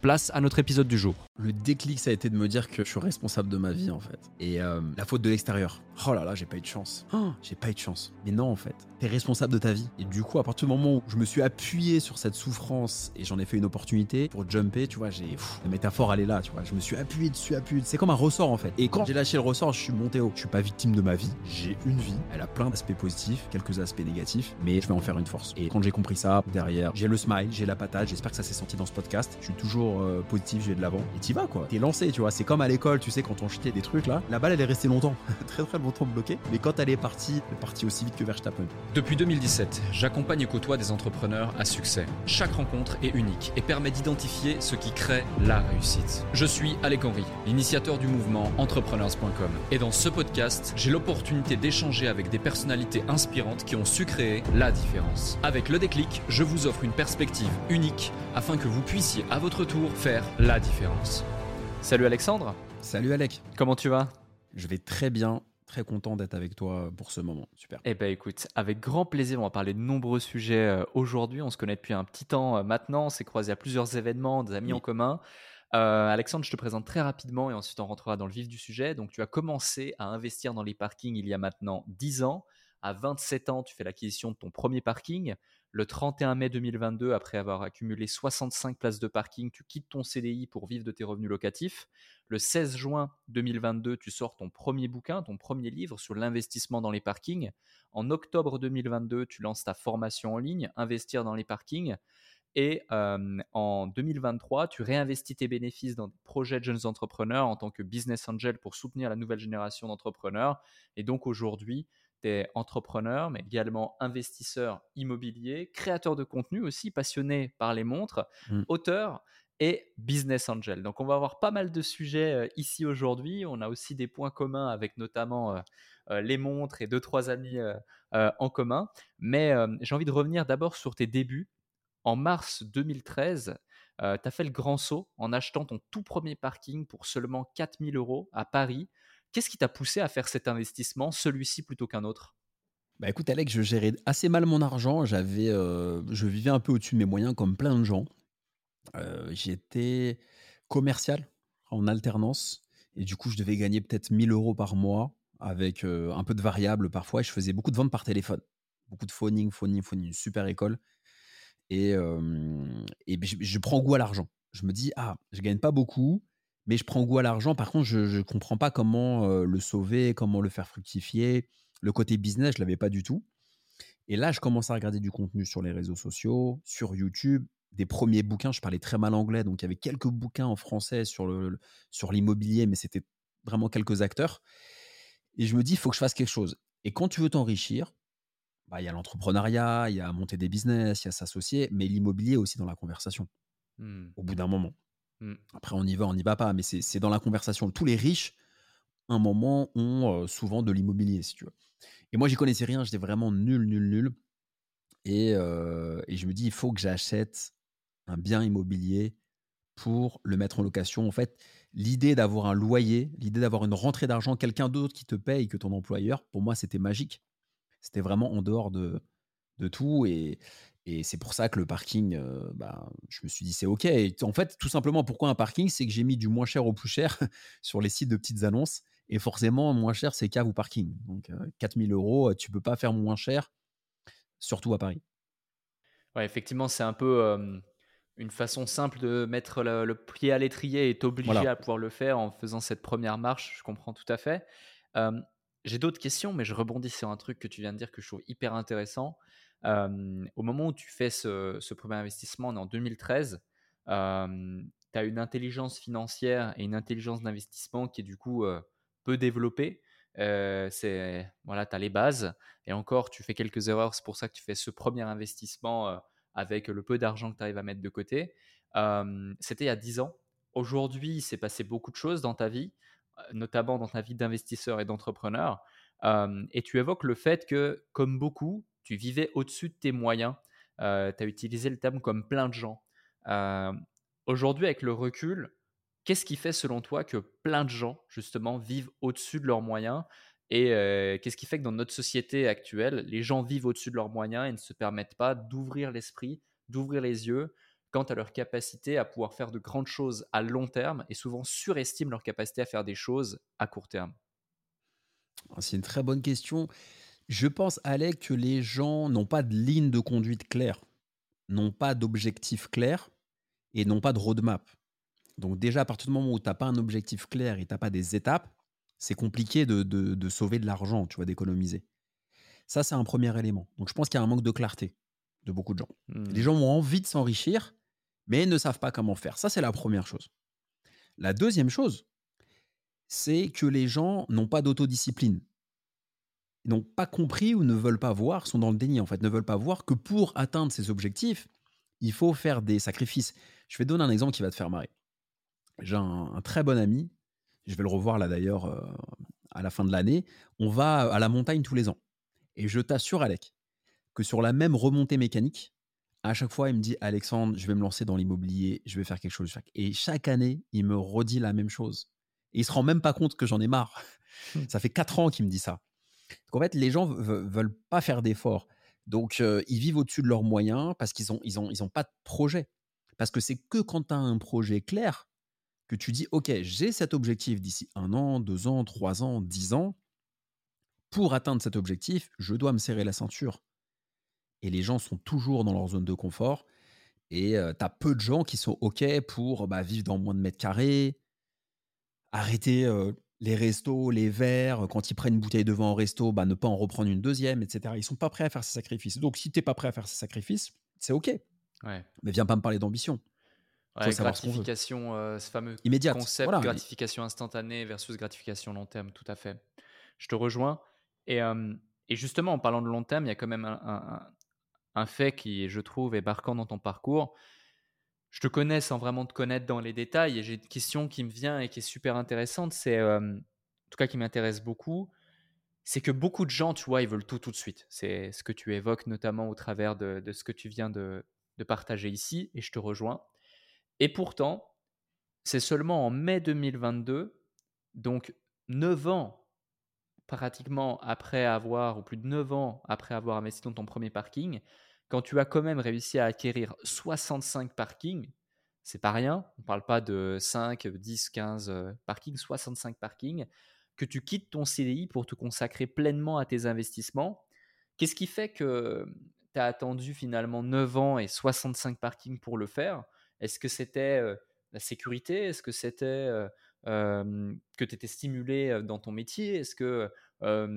place à notre épisode du jour. Le déclic, ça a été de me dire que je suis responsable de ma vie en fait. Et euh, la faute de l'extérieur. Oh là là, j'ai pas eu de chance. Oh, j'ai pas eu de chance. Mais non en fait, t'es responsable de ta vie. Et du coup, à partir du moment où je me suis appuyé sur cette souffrance et j'en ai fait une opportunité pour jumper, tu vois, j'ai la métaphore elle est là, tu vois. Je me suis appuyé dessus, appuyé. C'est comme un ressort en fait. Et quand j'ai lâché le ressort, je suis monté haut. Je suis pas victime de ma vie. J'ai une vie. Elle a plein d'aspects positifs, quelques aspects négatifs, mais je vais en faire une force. Et quand j'ai compris ça, derrière, j'ai le smile, j'ai la patate. J'espère que ça s'est senti dans ce podcast. Je suis toujours euh, positif, j'ai de l'avant. Et t'y vas quoi. T'es lancé, tu vois. C'est comme à l'école, tu sais, quand on jetait des trucs là. La balle, elle est restée longtemps, très très longtemps bloquée. Mais quand elle est partie, elle est partie aussi vite que Verstappen. Depuis 2017, j'accompagne et côtoie des entrepreneurs à succès. Chaque rencontre est unique et permet d'identifier ce qui crée la réussite. Je suis Alec Henry, l'initiateur du mouvement entrepreneurs.com. Et dans ce podcast, j'ai l'opportunité d'échanger avec des personnalités inspirantes qui ont su créer la différence. Avec le déclic, je vous offre une perspective unique afin que vous puissiez à votre tour faire la différence. Salut Alexandre. Salut Alec. Comment tu vas? Je vais très bien. Très content d'être avec toi pour ce moment. Super. Eh ben écoute, avec grand plaisir, on va parler de nombreux sujets euh, aujourd'hui. On se connaît depuis un petit temps euh, maintenant. On s'est croisé à plusieurs événements, des amis en commun. Euh, Alexandre, je te présente très rapidement et ensuite on rentrera dans le vif du sujet. Donc, tu as commencé à investir dans les parkings il y a maintenant 10 ans. À 27 ans, tu fais l'acquisition de ton premier parking. Le 31 mai 2022, après avoir accumulé 65 places de parking, tu quittes ton CDI pour vivre de tes revenus locatifs. Le 16 juin 2022, tu sors ton premier bouquin, ton premier livre sur l'investissement dans les parkings. En octobre 2022, tu lances ta formation en ligne, Investir dans les parkings. Et euh, en 2023, tu réinvestis tes bénéfices dans des projets de jeunes entrepreneurs en tant que business angel pour soutenir la nouvelle génération d'entrepreneurs. Et donc aujourd'hui, tu entrepreneur, mais également investisseur immobilier, créateur de contenu aussi, passionné par les montres, mmh. auteur et business angel. Donc on va avoir pas mal de sujets euh, ici aujourd'hui. On a aussi des points communs avec notamment euh, euh, les montres et deux, trois amis en commun. Mais j'ai envie de revenir d'abord sur tes débuts. En mars 2013, tu as fait le grand saut en achetant ton tout premier parking pour seulement 4000 euros à Paris Qu'est-ce qui t'a poussé à faire cet investissement, celui-ci plutôt qu'un autre? Bah écoute Alex, je gérais assez mal mon argent. J'avais, euh, je vivais un peu au-dessus de mes moyens comme plein de gens. Euh, j'étais commercial en alternance et du coup je devais gagner peut-être 1000 euros par mois avec euh, un peu de variables parfois. Et je faisais beaucoup de ventes par téléphone, beaucoup de phoning, phoning, phoning, une super école. Et, et je, je, prends goût à l'argent. Je me dis ah, je gagne pas beaucoup, mais je prends goût à l'argent. Par contre, je ne comprends pas comment le sauver, comment le faire fructifier. Le côté business, je ne l'avais pas du tout. Et là, je commence à regarder du contenu sur les réseaux sociaux, sur YouTube, des premiers bouquins. Je parlais très mal anglais, donc il y avait quelques bouquins en français sur, le, sur l'immobilier, mais c'était vraiment quelques acteurs. Et je me dis, il faut que je fasse quelque chose. Et quand tu veux t'enrichir, bah, il y a l'entrepreneuriat, il y a monter des business, il y a s'associer, mais l'immobilier aussi dans la conversation. Mmh. Au bout d'un moment. Mmh. Après, on y va, on n'y va pas, mais c'est dans la conversation. Tous les riches, un moment, ont souvent de l'immobilier, si tu veux. Et moi, j'y connaissais rien, j'étais vraiment nul, nul, nul. Et, et, je me dis, il faut que j'achète un bien immobilier pour le mettre en location. En fait, l'idée d'avoir un loyer, l'idée d'avoir une rentrée d'argent, quelqu'un d'autre qui te paye que ton employeur, pour moi, c'était magique. C'était vraiment en dehors de, de tout. Et, et c'est pour ça que le parking, euh, bah, je me suis dit c'est OK. Et en fait, tout simplement, pourquoi un parking? C'est que j'ai mis du moins cher au plus cher sur les sites de petites annonces. Et forcément, moins cher, c'est cave ou parking. Donc, 4000 euh, euros, tu peux pas faire moins cher, surtout à Paris. Ouais, effectivement, c'est un peu, une façon simple de mettre le le pied à l'étrier et t'obliger Voilà. à pouvoir le faire en faisant cette première marche, je comprends tout à fait. J'ai d'autres questions, mais je rebondis sur un truc que tu viens de dire que je trouve hyper intéressant. Au moment où tu fais ce 1 investissement, on est en 2013, hem, tu as une intelligence financière et une intelligence d'investissement qui est du coup, peu développée. C'est voilà, tu as les bases et encore tu fais quelques erreurs, c'est pour ça que tu fais ce premier investissement, avec le peu d'argent que tu arrives à mettre de côté. C'était il y a 10 ans. Aujourd'hui, il s'est passé beaucoup de choses dans ta vie, notamment dans ta vie d'investisseur et d'entrepreneur. Et tu évoques le fait que, comme beaucoup, tu vivais au-dessus de tes moyens. Heu, tu as utilisé le terme comme plein de gens. Hem, aujourd'hui, avec le recul, qu'est-ce qui fait selon toi que plein de gens, justement, vivent au-dessus de leurs moyens? Et heu, qu'est-ce qui fait que dans notre société actuelle, les gens vivent au-dessus de leurs moyens et ne se permettent pas d'ouvrir l'esprit, d'ouvrir les yeux quant à leur capacité à pouvoir faire de grandes choses à long terme et souvent surestiment leur capacité à faire des choses à court terme? Ah, c'est une très bonne question. Je pense, Alec, que les gens n'ont pas de ligne de conduite claire, n'ont pas d'objectif clair et n'ont pas de roadmap. Donc déjà, à partir du moment où tu as pas un objectif clair et tu as pas des étapes, c'est compliqué de de de sauver de l'argent, tu vois, d'économiser. Ça, c'est un premier élément. Donc je pense qu'il y a un manque de clarté de beaucoup de gens. Les Mmh. gens ont envie de s'enrichir, mais ne savent pas comment faire. Ça, c'est la première chose. La deuxième chose, c'est que les gens n'ont pas d'autodiscipline. Ils n'ont pas compris ou ne veulent pas voir, sont dans le déni en fait, ne veulent pas voir que pour atteindre ces objectifs, il faut faire des sacrifices. Je vais te donner un exemple qui va te faire marrer. J'ai un, un très bon ami, je vais le revoir là d'ailleurs euh, à la fin de l'année. On va à la montagne tous les ans. Et je t'assure, Alec, que sur la même remontée mécanique, à chaque fois, il me dit Alexandre, je vais me lancer dans l'immobilier, je vais faire quelque chose. Et chaque année, il me redit la même chose. Et il se rend même pas compte que j'en ai marre. Ça fait quatre ans qu'il me dit ça. En fait, les gens ve- veulent pas faire d'efforts. Donc euh, ils vivent au-dessus de leurs moyens parce qu'ils ont, ils ont, ils ont pas de projet. Parce que c'est que quand tu as un projet clair que tu dis, OK, j'ai cet objectif d'ici un an, deux ans, trois ans, dix ans. Pour atteindre cet objectif, je dois me serrer la ceinture. Et les gens sont toujours dans leur zone de confort. Et tu as peu de gens qui sont OK pour bah, vivre dans moins de mètres carrés, arrêter euh, les restos, les verres, quand ils prennent une bouteille de vin au resto, bah, ne pas en reprendre une deuxième, etc. Ils sont pas prêts à faire ces sacrifices. Donc si tu n'es pas prêt à faire ces sacrifices, c'est OK. Ouais. Mais viens pas me parler d'ambition. Ouais, ce gratification, heu, ce fameux Immédiate. concept Voilà. gratification instantanée versus gratification long terme, tout à fait. Je te rejoins et hem et justement en parlant de long terme, il y a quand même un un fait qui, je trouve, est marquant dans ton parcours. Je te connais sans vraiment te connaître dans les détails et j'ai une question qui me vient et qui est super intéressante, c'est, en tout cas qui m'intéresse beaucoup, c'est que beaucoup de gens, tu vois, ils veulent tout, tout de suite. C'est ce que tu évoques notamment au travers de de ce que tu viens de de partager ici et je te rejoins et pourtant, c'est seulement en mai 2022, donc 9 ans pratiquement après avoir ou plus de 9 ans après avoir investi dans ton premier parking, quand tu as quand même réussi à acquérir 65 parkings, c'est pas rien, on parle pas de 5, 10, 15, heu, parkings, 65 parkings, que tu quittes ton CDI pour te consacrer pleinement à tes investissements. Qu'est-ce qui fait que, tu as attendu finalement 9 ans et 65 parkings pour le faire? Est-ce que c'était, heu, la sécurité? Est-ce que c'était, heu, hem, que tu étais stimulé, dans ton métier? Est-ce que,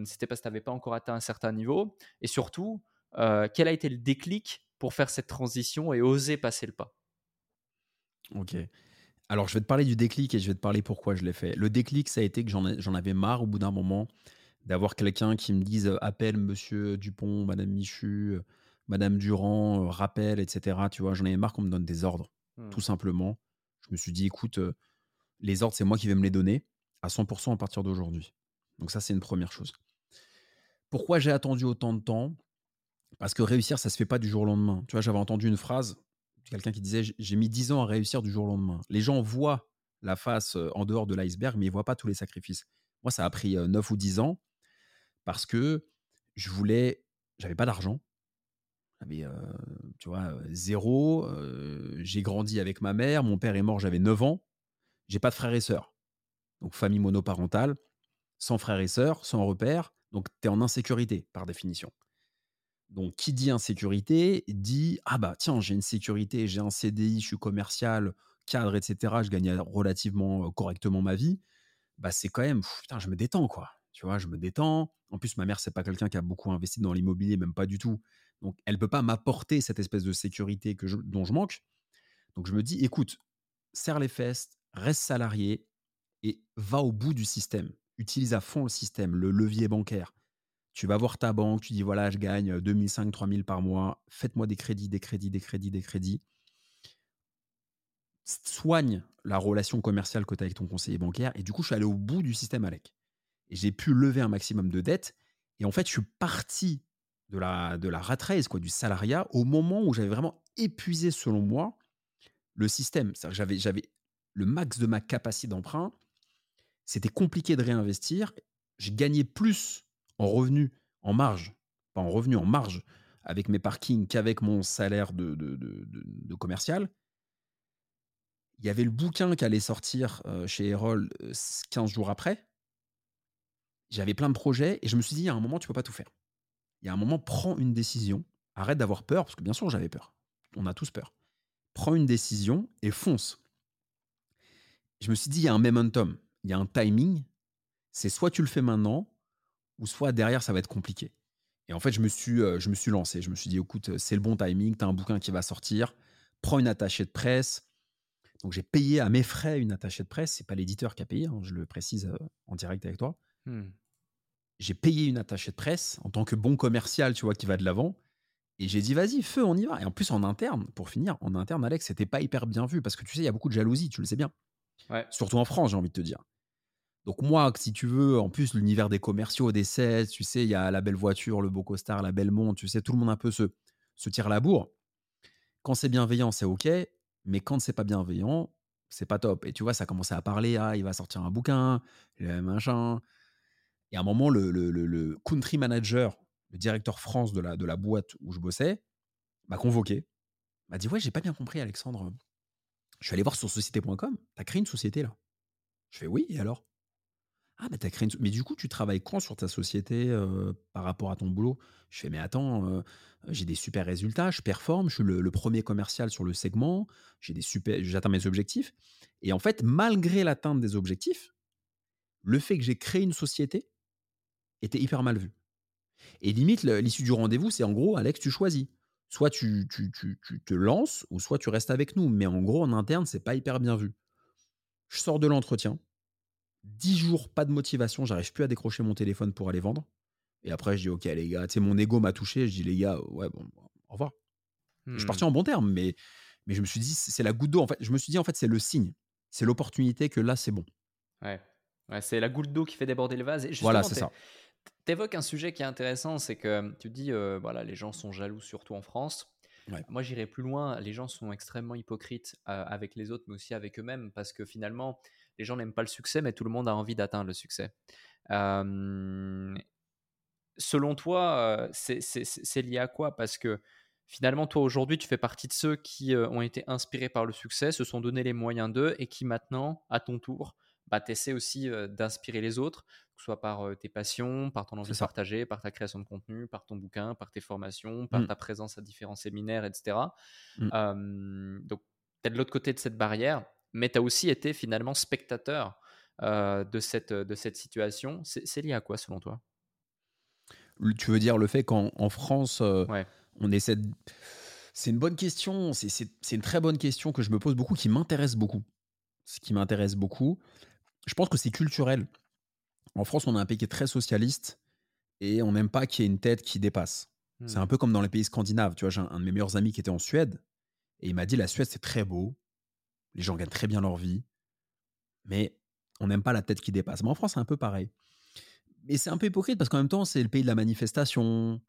c'était parce que tu avais pas encore atteint un certain niveau? Et surtout, quel a été le déclic pour faire cette transition et oser passer le pas? OK. Alors, je vais te parler du déclic et je vais te parler pourquoi je l'ai fait. Le déclic, ça a été que j'en ai- j'en avais marre au bout d'un moment d'avoir quelqu'un qui me dise appelle monsieur Dupont, madame Michu, madame Durand, rappel, etc. Tu vois, j'en avais marre qu'on me donne des ordres, tout Mmh. simplement. Je me suis dit, écoute, les ordres, c'est moi qui vais me les donner à 100% à partir d'aujourd'hui. Donc, ça, c'est une première chose. Pourquoi j'ai attendu autant de temps? Parce que réussir, ça se fait pas du jour au lendemain. Tu vois, j'avais entendu une phrase, quelqu'un qui disait J'ai mis 10 ans à réussir du jour au lendemain. Les gens voient la face en dehors de l'iceberg, mais ils voient pas tous les sacrifices. Moi, ça a pris euh, 9 ou 10 ans parce que je voulais, j'avais pas d'argent. J'avais, tu vois, zéro. j'ai grandi avec ma mère. Mon père est mort, j'avais 9 ans. J'ai pas de frères et sœurs. Donc, famille monoparentale, sans frères et sœurs, sans repères. Donc, tu es en insécurité, par définition. Donc, qui dit insécurité dit ah bah tiens, j'ai une sécurité, j'ai un CDI, je suis commercial, cadre, etc. Je gagne relativement correctement ma vie. Bah c'est quand même putain, je me détends quoi. Tu vois, je me détends. En plus, ma mère c'est pas quelqu'un qui a beaucoup investi dans l'immobilier, même pas du tout. Donc, elle peut pas m'apporter cette espèce de sécurité que dont je manque. Donc, je me dis écoute, serre les fesses, reste salarié et va au bout du système. Utilise à fond le système, le levier bancaire tu vas voir ta banque, tu dis voilà, je gagne 2005, 3000 par mois, faites-moi des crédits, des crédits, des crédits, des crédits. Soigne la relation commerciale que tu as avec ton conseiller bancaire. Et du coup, je suis allé au bout du système Alec. Et j'ai pu lever un maximum de dettes. Et en fait, je suis parti de la, de la rat race, du salariat, au moment où j'avais vraiment épuisé, selon moi, le système. J'avais, j'avais le max de ma capacité d'emprunt. C'était compliqué de réinvestir. J'ai gagné plus en revenu, en marge, pas en revenu, en marge, avec mes parkings qu'avec mon salaire de, de, commercial. Il y avait le bouquin qui allait sortir euh, chez Erol 15 jours après. J'avais plein de projets et je me suis dit, il y a un moment, tu peux pas tout faire. Il y a un moment, prends une décision. Arrête d'avoir peur, parce que bien sûr, j'avais peur. On a tous peur. Prends une décision et fonce. Je me suis dit, il y a un momentum, il y a un timing. C'est soit tu le fais maintenant, ou soit derrière, ça va être compliqué. Et en fait, je me suis, euh, je me suis lancé. Je me suis dit, écoute, c'est le bon timing, tu as un bouquin qui va sortir, prends une attachée de presse. Donc, j'ai payé à mes frais une attachée de presse. C'est pas l'éditeur qui a payé, hein, je le précise euh, en direct avec toi. Hmm. J'ai payé une attachée de presse en tant que bon commercial, tu vois, qui va de l'avant. Et j'ai dit, vas-y, feu, on y va. Et en plus, en interne, pour finir, en interne, Alex, c'était pas hyper bien vu parce que tu sais, il y a beaucoup de jalousie, tu le sais bien. Surtout en France, j'ai envie de te dire. Donc moi, si tu veux, en plus l'univers des commerciaux, des sets, tu sais, il y a la belle voiture, le beau costard, la belle montre, tu sais, tout le monde un peu se, se tire la bourre. Quand c'est bienveillant, c'est ok, mais quand c'est pas bienveillant, c'est pas top. Et tu vois, ça commençait à parler, ah, il va sortir un bouquin, machin. Et à un moment, le, le, country manager, le directeur France de la, de la boîte où je bossais, m'a convoqué, m'a dit, ouais, j'ai pas bien compris, Alexandre. Je suis allé voir sur société.com, t'as créé une société là. Je fais oui, et alors? Ah, mais, as créé mais du coup, tu travailles quand sur ta société par rapport à ton boulot? Je fais, mais attends, j'ai des super résultats, je performe, je suis le, premier commercial sur le segment, j'ai des j'atteins mes objectifs. Et en fait, malgré l'atteinte des objectifs, le fait que j'ai créé une société était hyper mal vu. Et limite, l'issue du rendez-vous, c'est en gros, Alex, tu choisis. Soit tu, tu, tu, tu, te lances, ou soit tu restes avec nous. Mais en gros, en interne, c'est pas hyper bien vu. Je sors de l'entretien, 10 jours, pas de motivation, j'arrive plus à décrocher mon téléphone pour aller vendre. Et après, je dis, ok, les gars, tu sais, mon ego m'a touché. Je dis, les gars, ouais, bon, au revoir. Je suis parti hmm. en bon terme, mais, mais je me suis dit, c'est la goutte d'eau. En fait, je me suis dit, en fait, c'est le signe. C'est l'opportunité que là, c'est bon. Ouais. ouais c'est la goutte d'eau qui fait déborder le vase. Et voilà, c'est ça. Tu évoques un sujet qui est intéressant, c'est que tu dis, euh, voilà, les gens sont jaloux, surtout en France. Moi, j'irais plus loin. Les gens sont extrêmement hypocrites euh, avec les autres, mais aussi avec eux-mêmes, parce que finalement, les gens n'aiment pas le succès, mais tout le monde a envie d'atteindre le succès. selon toi, c'est lié à quoi? Parce que finalement, toi aujourd'hui, tu fais partie de ceux qui ont été inspirés par le succès, se sont donné les moyens d'eux et qui maintenant, à ton tour, bah, tu aussi d'inspirer les autres, que ce soit par tes passions, par ton envie de partager, par ta création de contenu, par ton bouquin, par tes formations, par mmh. ta présence à différents séminaires, etc. Mmh. donc, tu es de l'autre côté de cette barrière mais tu as aussi été finalement spectateur euh, de, cette, de cette situation. C'est lié à quoi selon toi? Tu veux dire le fait qu'en France, euh, on essaie de... C'est une bonne question, c'est une très bonne question que je me pose beaucoup, qui m'intéresse beaucoup. Ce qui m'intéresse beaucoup, je pense que c'est culturel. En France, on a un pays qui est très socialiste et on n'aime pas qu'il y ait une tête qui dépasse. C'est un hmm. peu comme dans les pays scandinaves. Tu vois, j'ai un, un, de mes meilleurs amis qui était en Suède et il m'a dit la Suède c'est très beau, les gens gagnent très bien leur vie, mais on n'aime pas la tête qui dépasse. Mais en France, c'est un peu pareil. Mais c'est un peu hypocrite parce qu'en même temps, c'est le pays de la manifestation,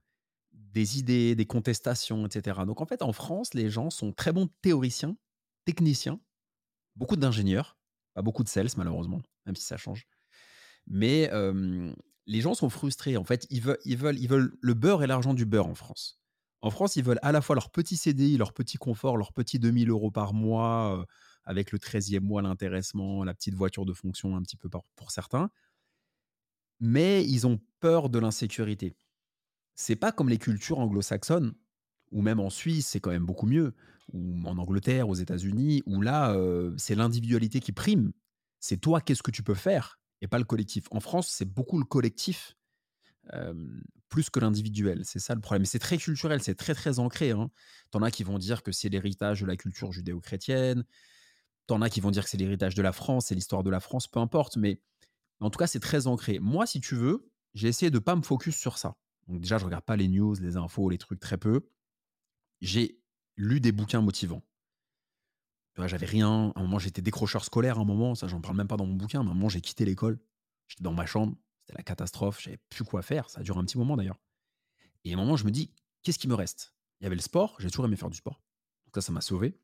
des idées, des contestations, etc. Donc en fait, en France, les gens sont très bons théoriciens, techniciens, beaucoup d'ingénieurs, pas beaucoup de sales malheureusement, même si ça change. Mais les gens sont frustrés. En fait, ils veulent, ils veulent, ils veulent le beurre et l'argent du beurre en France. En France, ils veulent à la fois leur petit CDI, leur petit confort, leur petit 2000 euros par mois, avec le 13e mois, l'intéressement, la petite voiture de fonction un petit peu pour, certains. Mais ils ont peur de l'insécurité. c'est pas comme les cultures anglo-saxonnes, ou même en Suisse, c'est quand même beaucoup mieux, ou en Angleterre, aux États-Unis, où là, euh, c'est l'individualité qui prime. C'est toi, qu'est-ce que tu peux faire, et pas le collectif. En France, c'est beaucoup le collectif, euh, plus que l'individuel. C'est ça le problème. C'est très culturel, c'est très, très ancré. Hein. T'en as qui vont dire que c'est l'héritage de la culture judéo-chrétienne. T'en as qui vont dire que c'est l'héritage de la France, c'est l'histoire de la France, peu importe. Mais en tout cas, c'est très ancré. Moi, si tu veux, j'ai essayé de pas me focus sur ça. Donc déjà, je regarde pas les news, les infos, les trucs très peu. J'ai lu des bouquins motivants. J'avais rien. À un moment, j'étais décrocheur scolaire. À un moment, ça, j'en parle même pas dans mon bouquin. À un moment, j'ai quitté l'école. J'étais dans ma chambre. C'était la catastrophe. J'avais plus quoi faire. Ça a duré un petit moment d'ailleurs. Et à un moment, je me dis, qu'est-ce qui me reste? Il y avait le sport. J'ai toujours aimé faire du sport. Donc ça, ça m'a sauvé.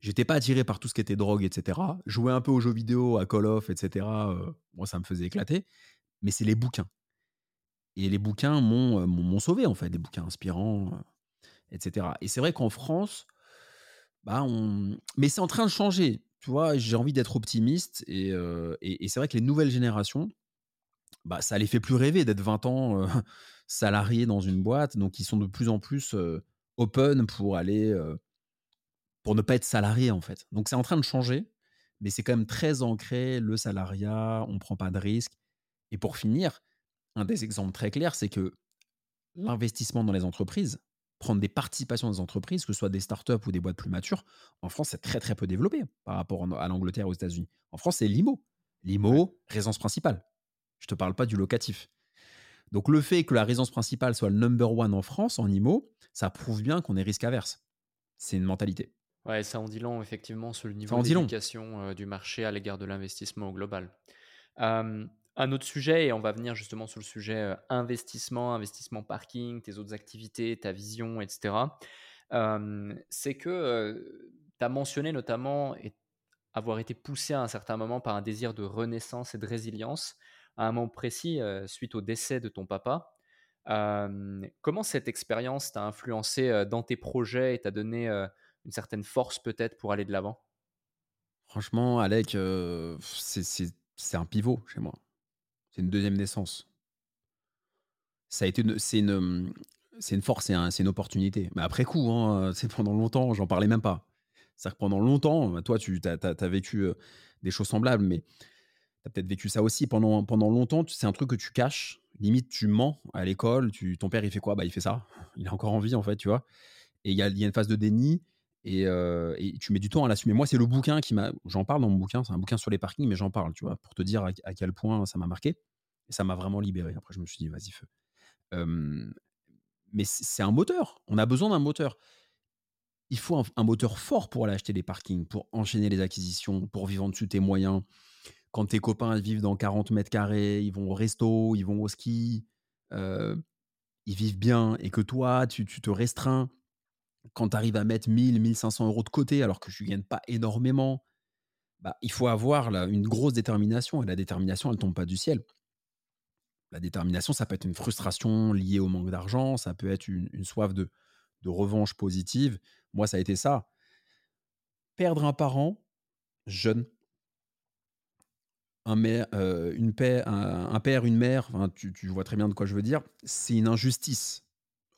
J'étais pas attiré par tout ce qui était drogue, etc. Jouer un peu aux jeux vidéo, à Call of, etc. Euh, moi, ça me faisait éclater. Mais c'est les bouquins. Et les bouquins m'ont, m'ont sauvé, en fait, des bouquins inspirants, etc. Et c'est vrai qu'en France, bah, on... mais c'est en train de changer. Tu vois, j'ai envie d'être optimiste. Et, et, c'est vrai que les nouvelles générations, bah, ça les fait plus rêver d'être 20 ans salariés dans une boîte. Donc, ils sont de plus en plus open pour aller, pour ne pas être salariés, en fait. Donc, c'est en train de changer. Mais c'est quand même très ancré, le salariat, on ne prend pas de risques. Et pour finir, un des exemples très clairs, c'est que l'investissement dans les entreprises, prendre des participations dans les entreprises, que ce soit des startups ou des boîtes plus matures, en France, c'est très très peu développé par rapport à l'Angleterre ou aux États-Unis. En France, c'est l'IMO. L'IMO, résidence principale. Je ne te parle pas du locatif. Donc le fait que la résidence principale soit le number one en France, en IMO, ça prouve bien qu'on est risque averse. C'est une mentalité. Ouais, ça en dit long effectivement sur le niveau d'éducation euh, du marché à l'égard de l'investissement au global. Euh, un autre sujet, et on va venir justement sur le sujet euh, investissement, investissement parking, tes autres activités, ta vision, etc. c'est que tu as mentionné notamment avoir été poussé à un certain moment par un désir de renaissance et de résilience, à un moment précis, suite au décès de ton papa. comment cette expérience t'a influencé dans tes projets et t'a donné une certaine force peut-être pour aller de l'avant? Franchement, Alec, c'est un pivot chez moi. C'est une deuxième naissance. Ça a été c'est une, une force, c'est une opportunité. Mais après coup, hein, c'est pendant longtemps, j'en parlais même pas. C'est-à-dire que pendant longtemps, bah, toi, tu as, vécu des choses semblables, mais tu as peut-être vécu ça aussi. Pendant, pendant longtemps, c'est un truc que tu caches. Limite, tu mens à l'école. Ton père, il fait quoi? Bah, Il fait ça. Il est encore en vie, en fait, tu vois? Et il y a, y a, une phase de déni. Et, euh, et, tu mets du temps à l'assumer. Moi, c'est le bouquin qui m'a. J'en parle dans mon bouquin. C'est un bouquin sur les parkings, mais j'en parle, tu vois, pour te dire à quel point ça m'a marqué. Et ça m'a vraiment libéré. Après, je me suis dit, vas-y, feu. mais c'est un moteur. On a besoin d'un moteur. Il faut un, moteur fort pour aller acheter des parkings, pour enchaîner les acquisitions, pour vivre en dessus de tes moyens. Quand tes copains vivent dans 40 mètres carrés, ils vont au resto, ils vont au ski, ils vivent bien, et que toi, tu, te restreins quand tu arrives à mettre 1000, 1500 euros de côté alors que tu ne gagnes pas énormément, bah, il faut avoir là, une grosse détermination. Et la détermination, elle ne tombe pas du ciel. La détermination, ça peut être une frustration liée au manque d'argent, ça peut être une, soif de, revanche positive. Moi, ça a été ça. Perdre un parent jeune, un, euh, père, un, père, une mère, tu, vois très bien de quoi je veux dire, c'est une injustice.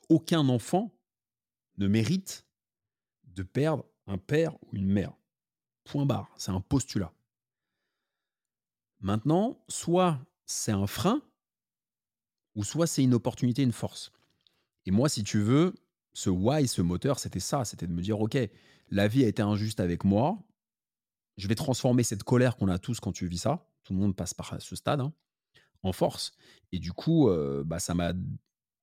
Aucun enfant ne mérite de perdre un père ou une mère. Point barre, c'est un postulat. Maintenant, soit c'est un frein, ou soit c'est une opportunité, une force. Et moi, si tu veux, ce why, ce moteur, c'était ça, c'était de me dire, OK, la vie a été injuste avec moi, je vais transformer cette colère qu'on a tous quand tu vis ça, tout le monde passe par ce stade, hein, en force. Et du coup, euh, bah, ça m'a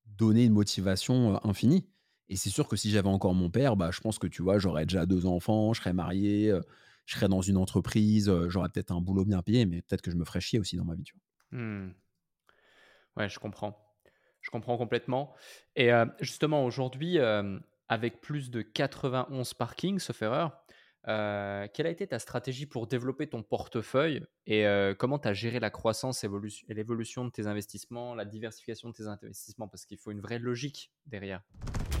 donné une motivation euh, infinie. Et c'est sûr que si j'avais encore mon père, bah, je pense que tu vois, j'aurais déjà deux enfants, je serais marié, je serais dans une entreprise, j'aurais peut-être un boulot bien payé, mais peut-être que je me ferais chier aussi dans ma vie. Tu vois. Mmh. Ouais, je comprends. Je comprends complètement. Et justement, aujourd'hui, avec plus de 91 parkings, sauf erreur, quelle a été ta stratégie pour développer ton portefeuille et comment tu as géré la croissance et l'évolution de tes investissements, la diversification de tes investissements? Parce qu'il faut une vraie logique derrière.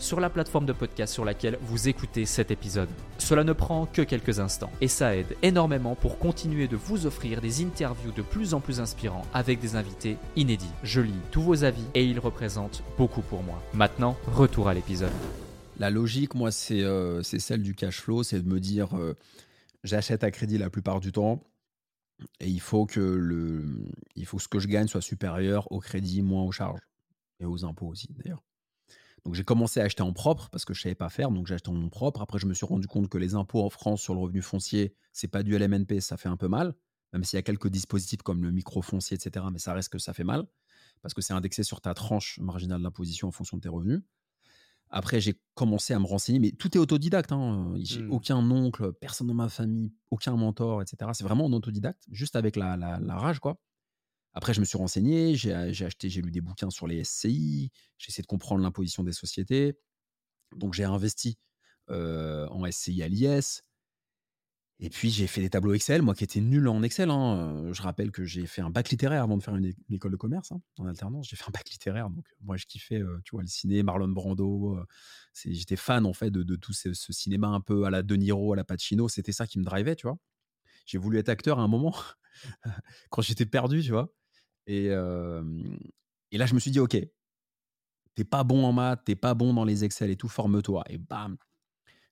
sur la plateforme de podcast sur laquelle vous écoutez cet épisode. Cela ne prend que quelques instants et ça aide énormément pour continuer de vous offrir des interviews de plus en plus inspirants avec des invités inédits. Je lis tous vos avis et ils représentent beaucoup pour moi. Maintenant, retour à l'épisode. La logique, moi, c'est euh, celle du cash flow, c'est de me dire euh, j'achète à crédit la plupart du temps. Et il faut que le, il faut que ce que je gagne soit supérieur au crédit, moins aux charges et aux impôts aussi d'ailleurs. Donc j'ai commencé à acheter en propre parce que je savais pas faire, donc j'ai acheté en nom propre. Après, je me suis rendu compte que les impôts en France sur le revenu foncier, c'est pas du LMNP, ça fait un peu mal, même s'il y a quelques dispositifs comme le microfoncier, etc. Mais ça reste que ça fait mal parce que c'est indexé sur ta tranche marginale d'imposition en fonction de tes revenus. Après, j'ai commencé à me renseigner, mais tout est autodidacte. Hein. J'ai mmh. aucun oncle, personne dans ma famille, aucun mentor, etc. C'est vraiment en autodidacte, juste avec la, la rage, quoi. Après, je me suis renseigné, j'ai acheté, j'ai lu des bouquins sur les SCI, j'ai essayé de comprendre l'imposition des sociétés. Donc, j'ai investi en SCI à l'IS. Et puis, j'ai fait des tableaux Excel, moi qui étais nul en Excel. Hein. Je rappelle que j'ai fait un bac littéraire avant de faire une, école de commerce hein, en alternance. J'ai fait un bac littéraire. Donc, moi, je kiffais, tu vois, le ciné, Marlon Brando. J'étais fan, en fait, de, tout ce, ce, cinéma un peu à la De Niro, à la Pacino. C'était ça qui me drivait, tu vois. J'ai voulu être acteur à un moment, quand j'étais perdu, tu vois. Et, là, je me suis dit, OK, t'es pas bon en maths, t'es pas bon dans les Excel et tout, forme-toi. Et bam,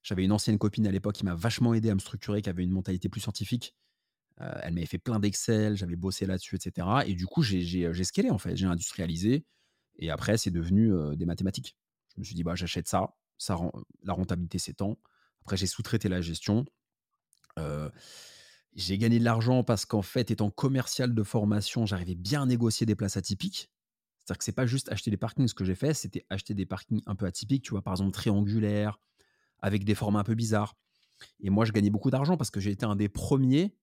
j'avais une ancienne copine à l'époque qui m'a vachement aidé à me structurer, qui avait une mentalité plus scientifique. elle m'avait fait plein d'Excel, j'avais bossé là-dessus, etc. Et du coup, j'ai scalé en fait, j'ai industrialisé. Et après, c'est devenu des mathématiques. Je me suis dit, bah, j'achète ça, ça rend, la rentabilité s'étend. Après, j'ai sous-traité la gestion. J'ai gagné de l'argent parce qu'en fait, étant commercial de formation, j'arrivais bien à négocier des places atypiques. C'est-à-dire que c'est pas juste acheter des parkings. Ce que j'ai fait, c'était acheter des parkings un peu atypiques, tu vois, par exemple triangulaires, avec des formats un peu bizarres. Et moi, je gagnais beaucoup d'argent parce que j'ai été un des premiers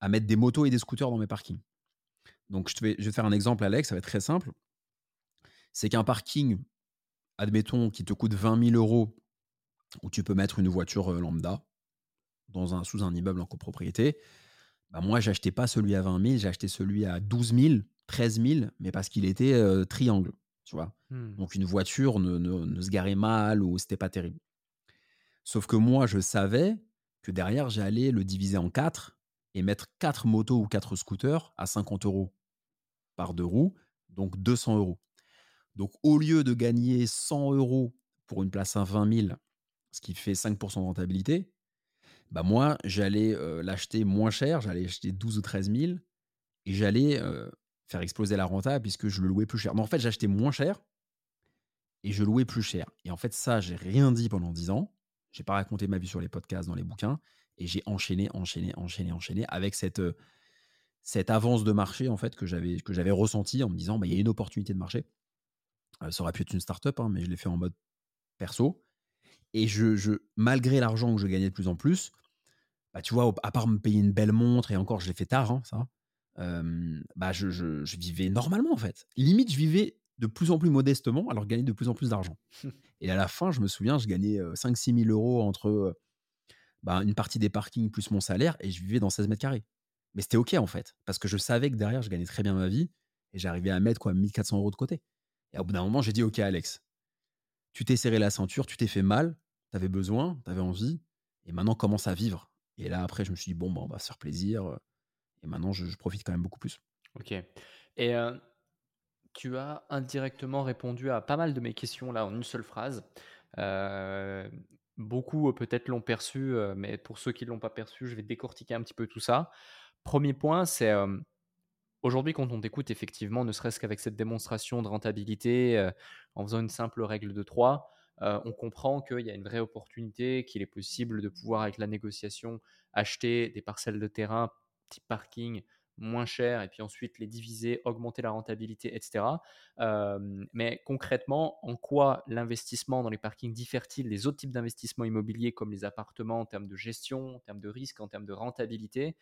à mettre des motos et des scooters dans mes parkings. Donc, je, vais, je vais te faire un exemple, Alex, ça va être très simple. C'est qu'un parking, admettons, qui te coûte 20 000 euros, où tu peux mettre une voiture euh, lambda, dans un, sous un immeuble en copropriété, bah moi, j'achetais pas celui à 20 000, j'ai acheté celui à 12 000, 13 000, mais parce qu'il était euh, triangle, tu vois. Mmh. Donc une voiture ne, ne, se garait mal ou c'était pas terrible. Sauf que moi, je savais que derrière, j'allais le diviser en quatre et mettre quatre motos ou quatre scooters à 50 euros par deux roues, donc 200 euros. Donc au lieu de gagner 100 euros pour une place à 20 000, ce qui fait 5% de rentabilité, bah moi, j'allais l'acheter moins cher, j'allais acheter 12 ou 13 000 et j'allais faire exploser la renta puisque je le louais plus cher. Mais en fait, j'achetais moins cher et je louais plus cher. Et en fait, ça, j'ai rien dit pendant 10 ans. J'ai pas raconté ma vie sur les podcasts, dans les bouquins. Et j'ai enchaîné, enchaîné, enchaîné, enchaîné avec cette, avance de marché en fait que j'avais que j'avais ressenti en me disant bah, il y a une opportunité de marché. ça aurait pu être une startup, hein, mais je l'ai fait en mode perso. Et je, malgré l'argent que je gagnais de plus en plus, bah, tu vois, à part me payer une belle montre, et encore, je l'ai fait tard, hein, ça, bah, je, je, vivais normalement, en fait. Limite, je vivais de plus en plus modestement, alors je gagnais de plus en plus d'argent. et à la fin, je me souviens, je gagnais 5-6 000 euros entre bah, une partie des parkings plus mon salaire, et je vivais dans 16 mètres carrés. Mais c'était OK, en fait, parce que je savais que derrière, je gagnais très bien ma vie, et j'arrivais à mettre quoi, 1400 euros de côté. Et au bout d'un moment, j'ai dit, OK, Alex, tu t'es serré la ceinture, tu t'es fait mal, tu avais besoin, tu avais envie, et maintenant commence à vivre. Et là, après, je me suis dit, bon, bah, on va se faire plaisir. Et maintenant, je, profite quand même beaucoup plus. Ok. Et tu as indirectement répondu à pas mal de mes questions là en une seule phrase. beaucoup peut-être l'ont perçu, mais pour ceux qui ne l'ont pas perçu, je vais décortiquer un petit peu tout ça. Premier point, c'est Aujourd'hui, quand on t'écoute, effectivement, ne serait-ce qu'avec cette démonstration de rentabilité, euh, en faisant une simple règle de 3, euh, on comprend qu'il y a une vraie opportunité, qu'il est possible de pouvoir, avec la négociation, acheter des parcelles de terrain type parking moins cher et puis ensuite les diviser, augmenter la rentabilité, etc. Euh, mais concrètement, en quoi l'investissement dans les parkings diffère-t-il des autres types d'investissements immobiliers comme les appartements en termes de gestion, en termes de risque, en termes de rentabilité?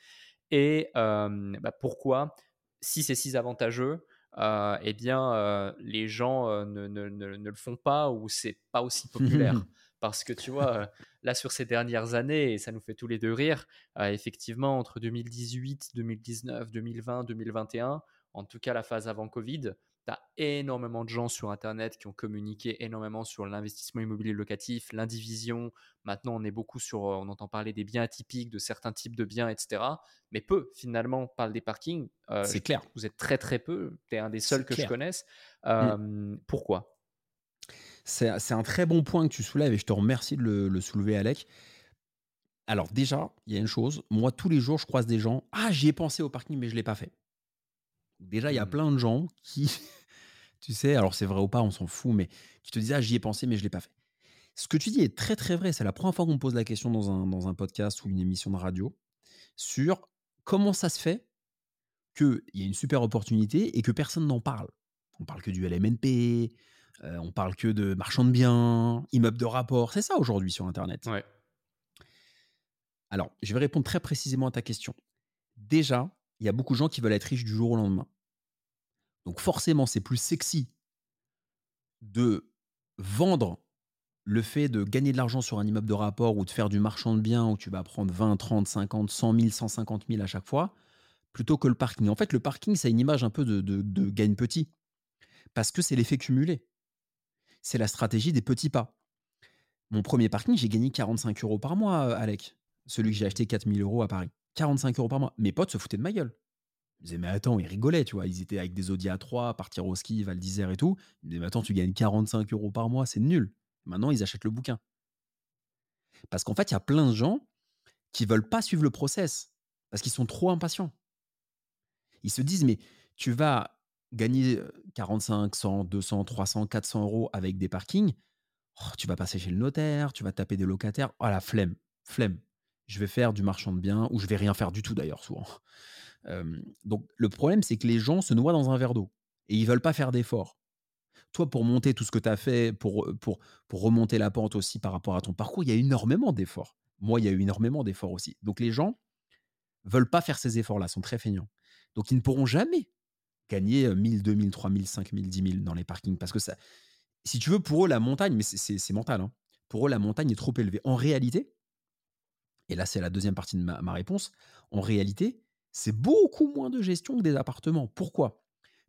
Et bah, pourquoi si c'est si avantageux, eh bien, les gens ne, ne, ne, ne, le font pas ou c'est pas aussi populaire. Parce que tu vois, là, sur ces dernières années, et ça nous fait tous les deux rire, effectivement, entre 2018, 2019, 2020, 2021, en tout cas la phase avant Covid, tu as énormément de gens sur Internet qui ont communiqué énormément sur l'investissement immobilier locatif, l'indivision. Maintenant, on est beaucoup sur, on entend parler des biens atypiques, de certains types de biens, etc. Mais peu, finalement, parlent des parkings. c'est clair. Vous êtes très, très peu. Tu es un des seuls que je connaisse. Mmh. Pourquoi? C'est un très bon point que tu soulèves et je te remercie de le, soulever, Alec. Alors déjà, il y a une chose, moi tous les jours je croise des gens, ah j'y ai pensé au parking mais je ne l'ai pas fait. Déjà, il y a mmh. plein de gens qui, tu sais, alors c'est vrai ou pas, on s'en fout, mais qui te disent, ah j'y ai pensé mais je ne l'ai pas fait. Ce que tu dis est très très vrai, c'est la première fois qu'on me pose la question dans un, dans un podcast ou une émission de radio sur comment ça se fait qu'il y a une super opportunité et que personne n'en parle. On parle que du LMNP, on parle que de marchands de biens, immeubles de rapport. C'est ça aujourd'hui sur Internet. Alors, je vais répondre très précisément à ta question. Déjà, il y a beaucoup de gens qui veulent être riches du jour au lendemain. Donc forcément, c'est plus sexy de vendre le fait de gagner de l'argent sur un immeuble de rapport ou de faire du marchand de biens où tu vas prendre 20, 30, 50, 100 000, 150 000 à chaque fois, plutôt que le parking. En fait, le parking, a une image un peu de, de, de gagne petit. Parce que c'est l'effet cumulé c'est la stratégie des petits pas. Mon premier parking, j'ai gagné 45 euros par mois, euh, Alec. Celui que j'ai acheté 4000 euros à Paris. 45 euros par mois. Mes potes se foutaient de ma gueule. Ils disaient, mais attends, ils rigolaient, tu vois. Ils étaient avec des Audi A3, partir au ski, Val d'Isère et tout. Ils disaient, mais attends, tu gagnes 45 euros par mois, c'est nul. Maintenant, ils achètent le bouquin. Parce qu'en fait, il y a plein de gens qui veulent pas suivre le process parce qu'ils sont trop impatients. Ils se disent, mais tu vas gagner 45, 100, 200, 300, 400 euros avec des parkings, oh, tu vas passer chez le notaire, tu vas taper des locataires. Oh la flemme, flemme. Je vais faire du marchand de biens ou je vais rien faire du tout d'ailleurs souvent. Donc le problème c'est que les gens se noient dans un verre d'eau et ils veulent pas faire d'efforts. Toi pour monter tout ce que tu as fait, pour, pour, pour remonter la pente aussi par rapport à ton parcours, il y a énormément d'efforts. Moi, il y a eu énormément d'efforts aussi. Donc les gens veulent pas faire ces efforts-là, sont très feignants. Donc ils ne pourront jamais gagner 1000, 2000, 3000, 5000, 10 000 dans les parkings. Parce que ça, si tu veux, pour eux, la montagne, mais c'est mental, hein, pour eux, la montagne est trop élevée. En réalité, et là, c'est la deuxième partie de ma, réponse, en réalité, c'est beaucoup moins de gestion que des appartements. Pourquoi?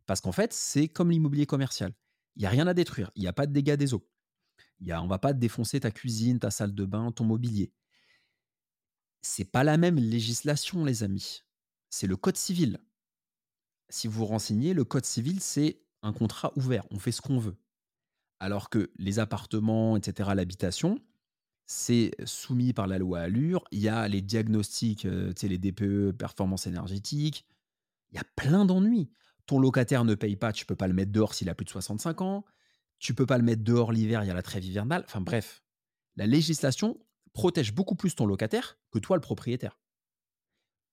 Parce qu'en fait, c'est comme l'immobilier commercial. Il n'y a rien à détruire. Il n'y a pas de dégâts des eaux. Il y a, on va pas défoncer ta cuisine, ta salle de bain, ton mobilier. C'est pas la même législation, les amis. C'est le code civil si vous vous renseignez, le code civil, c'est un contrat ouvert. On fait ce qu'on veut. Alors que les appartements, etc., l'habitation, c'est soumis par la loi Allure. Il y a les diagnostics, euh, les DPE, performance énergétique. Il y a plein d'ennuis. Ton locataire ne paye pas, tu ne peux pas le mettre dehors s'il a plus de 65 ans. Tu peux pas le mettre dehors l'hiver, il y a la trêve hivernale. Enfin bref, la législation protège beaucoup plus ton locataire que toi, le propriétaire.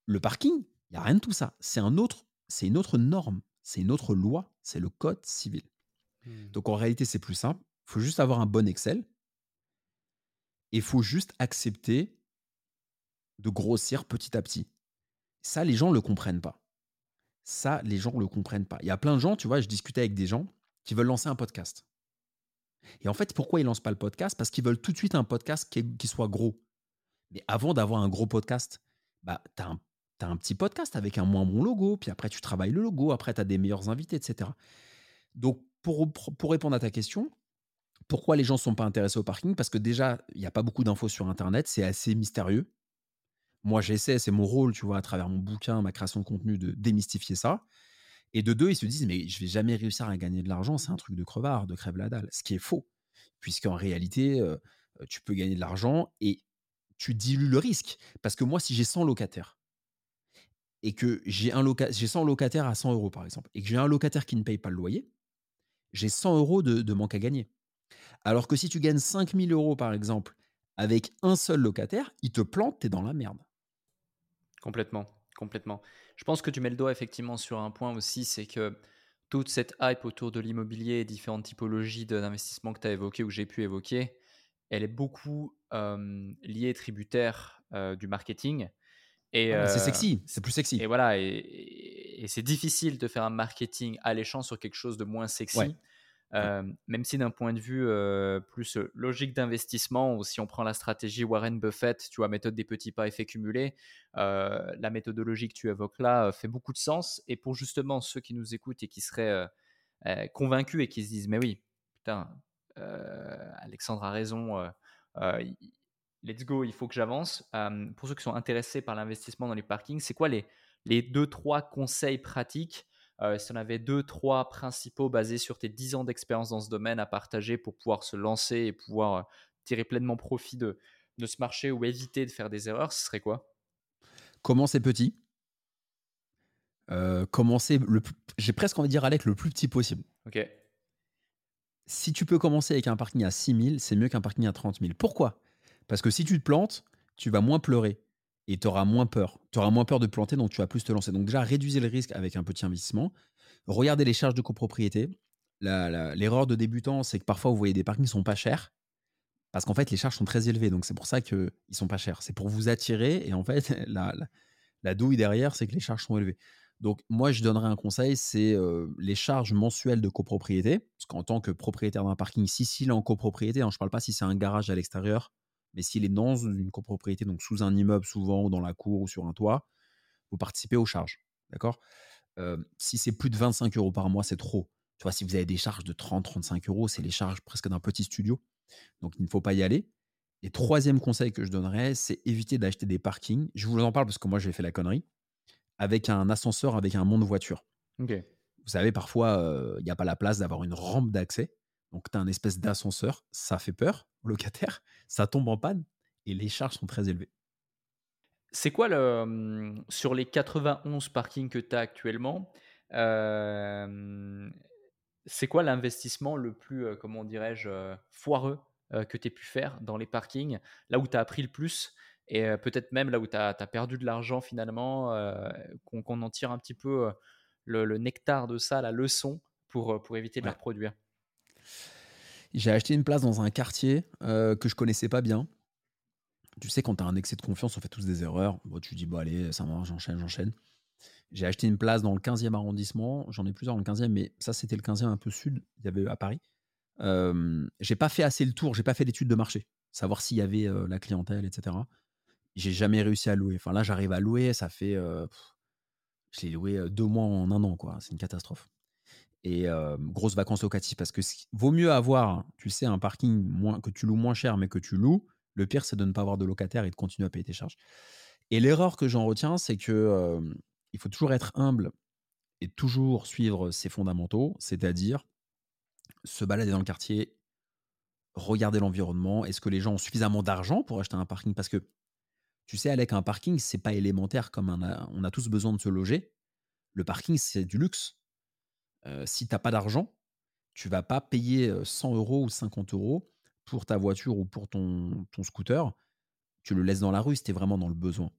Le parking, il n'y a rien de tout ça. C'est un autre c'est une autre norme, c'est une autre loi, c'est le code civil. Mmh. Donc en réalité, c'est plus simple. Il faut juste avoir un bon Excel. Il faut juste accepter de grossir petit à petit. Ça, les gens ne le comprennent pas. Ça, les gens ne le comprennent pas. Il y a plein de gens, tu vois, je discutais avec des gens qui veulent lancer un podcast. Et en fait, pourquoi ils ne lancent pas le podcast? Parce qu'ils veulent tout de suite un podcast qui, soit gros. Mais avant d'avoir un gros podcast, bah, tu as un petit podcast avec un moins bon logo, puis après tu travailles le logo, après tu as des meilleurs invités, etc. Donc pour répondre à ta question, pourquoi les gens ne sont pas intéressés au parking? Parce que déjà, il n'y a pas beaucoup d'infos sur Internet, c'est assez mystérieux. Moi, j'essaie, c'est mon rôle, tu vois, à travers mon bouquin, ma création de contenu, de démystifier ça. Et de deux, ils se disent, mais je vais jamais réussir à gagner de l'argent, c'est un truc de crevard, de crève la dalle. Ce qui est faux, puisqu'en réalité, euh, tu peux gagner de l'argent et tu dilues le risque. Parce que moi, si j'ai 100 locataires, et que j'ai loca 100 locataires à 100 euros, par exemple, et que j'ai un locataire qui ne paye pas le loyer, j'ai 100 euros de, manque à gagner. Alors que si tu gagnes 5000 euros, par exemple, avec un seul locataire, il te plante, tu es dans la merde. Complètement, complètement. Je pense que tu mets le doigt effectivement sur un point aussi, c'est que toute cette hype autour de l'immobilier et différentes typologies d'investissement que tu as évoquées ou que j'ai pu évoquer, elle est beaucoup liée tributaire du marketing c'est sexy, c'est plus sexy. Et voilà, et, et c'est difficile de faire un marketing alléchant sur quelque chose de moins sexy. Ouais. Euh, même si d'un point de vue euh, plus euh, logique d'investissement, si on prend la stratégie Warren Buffett, tu vois, méthode des petits pas effets cumulés, la méthodologie que tu évoques là fait beaucoup de sens. Et pour justement ceux qui nous écoutent et qui seraient convaincus et qui se disent, mais oui, putain, Alexandre a raison, let's go, il faut que j'avance. pour ceux qui sont intéressés par l'investissement dans les parkings, c'est quoi les, les deux, trois conseils pratiques euh, si on avait deux, trois principaux basés sur tes 10 ans d'expérience dans ce domaine à partager pour pouvoir se lancer et pouvoir euh, tirer pleinement profit de, de ce marché ou éviter de faire des erreurs, ce serait quoi? Commencer petit? Euh, commencer, le, j'ai presque envie de dire avec le plus petit possible. Ok. Si tu peux commencer avec un parking à 6000, c'est mieux qu'un parking à 30 000. Pourquoi? Parce que si tu te plantes, tu vas moins pleurer et tu auras moins peur. Tu auras moins peur de planter, donc tu vas plus te lancer. Donc déjà, réduisez le risque avec un petit investissement. Regardez les charges de copropriété. L'erreur de débutant, c'est que parfois, vous voyez des parkings qui sont pas chers. Parce qu'en fait, les charges sont très élevées. Donc c'est pour ça qu'ils sont pas chers. C'est pour vous attirer. Et en fait, la, la, douille derrière, c'est que les charges sont élevées. Donc moi, je donnerais un conseil, c'est euh, les charges mensuelles de copropriété. Parce qu'en tant que propriétaire d'un parking, si s'il est en copropriété, hein, je ne parle pas si c'est un garage à l'extérieur, mais s'il est dans une copropriété, donc sous un immeuble souvent, ou dans la cour, ou sur un toit, vous participez aux charges. D'accord? Si c'est plus de 25 euros par mois, c'est trop. Tu vois, si vous avez des charges de 30-35 euros, c'est les charges presque d'un petit studio. Donc, il ne faut pas y aller. Et troisième conseil que je donnerais, c'est éviter d'acheter des parkings. Je vous en parle parce que moi, j'ai fait la connerie. Avec un ascenseur, avec un de voiture. Vous savez, parfois, il n'y a pas la place d'avoir une rampe d'accès. Donc, tu as un espèce d'ascenseur. Ça fait peur au locataire. Ça tombe en panne et les charges sont très élevées. C'est quoi le. Mmh, sur les 91 parkings que tu as actuellement, c'est quoi l'investissement le plus, comment dirais-je, foireux que tu aies pu faire dans les parkings Là où tu as appris le plus et peut-être même là où tu as, perdu de l'argent finalement, qu'on en tire un petit peu le, nectar de ça, la leçon pour, pour éviter de la reproduire? J'ai acheté une place dans un quartier euh, que je connaissais pas bien. Tu sais, quand tu as un excès de confiance, on fait tous des erreurs. Bon, tu dis, bon, allez, ça marche, j'enchaîne, j'enchaîne. J'ai acheté une place dans le 15e arrondissement. J'en ai plusieurs dans le 15e, mais ça, c'était le 15e un peu sud. Il y avait à Paris. Euh, j'ai pas fait assez le tour, j'ai pas fait d'études de marché, savoir s'il y avait euh, la clientèle, etc. J'ai jamais réussi à louer. Enfin, là, j'arrive à louer, ça fait. Je l'ai loué deux mois en un an, quoi. C'est une catastrophe et grosses vacances locatives parce que vaut mieux avoir, tu sais, un parking moins, que tu loues moins cher mais que tu loues. Le pire, c'est de ne pas avoir de locataire et de continuer à payer tes charges. Et l'erreur que j'en retiens, c'est que il faut toujours être humble et toujours suivre ses fondamentaux, c'est-à-dire se balader dans le quartier, regarder l'environnement. Est-ce que les gens ont suffisamment d'argent pour acheter un parking? Parce que tu sais, avec un parking, c'est pas élémentaire comme on a tous besoin de se loger. Le parking, c'est du luxe si tu n'as pas d'argent, tu vas pas payer 100 euros ou 50 euros pour ta voiture ou pour ton, ton scooter. Tu le laisses dans la rue si tu es vraiment dans le besoin.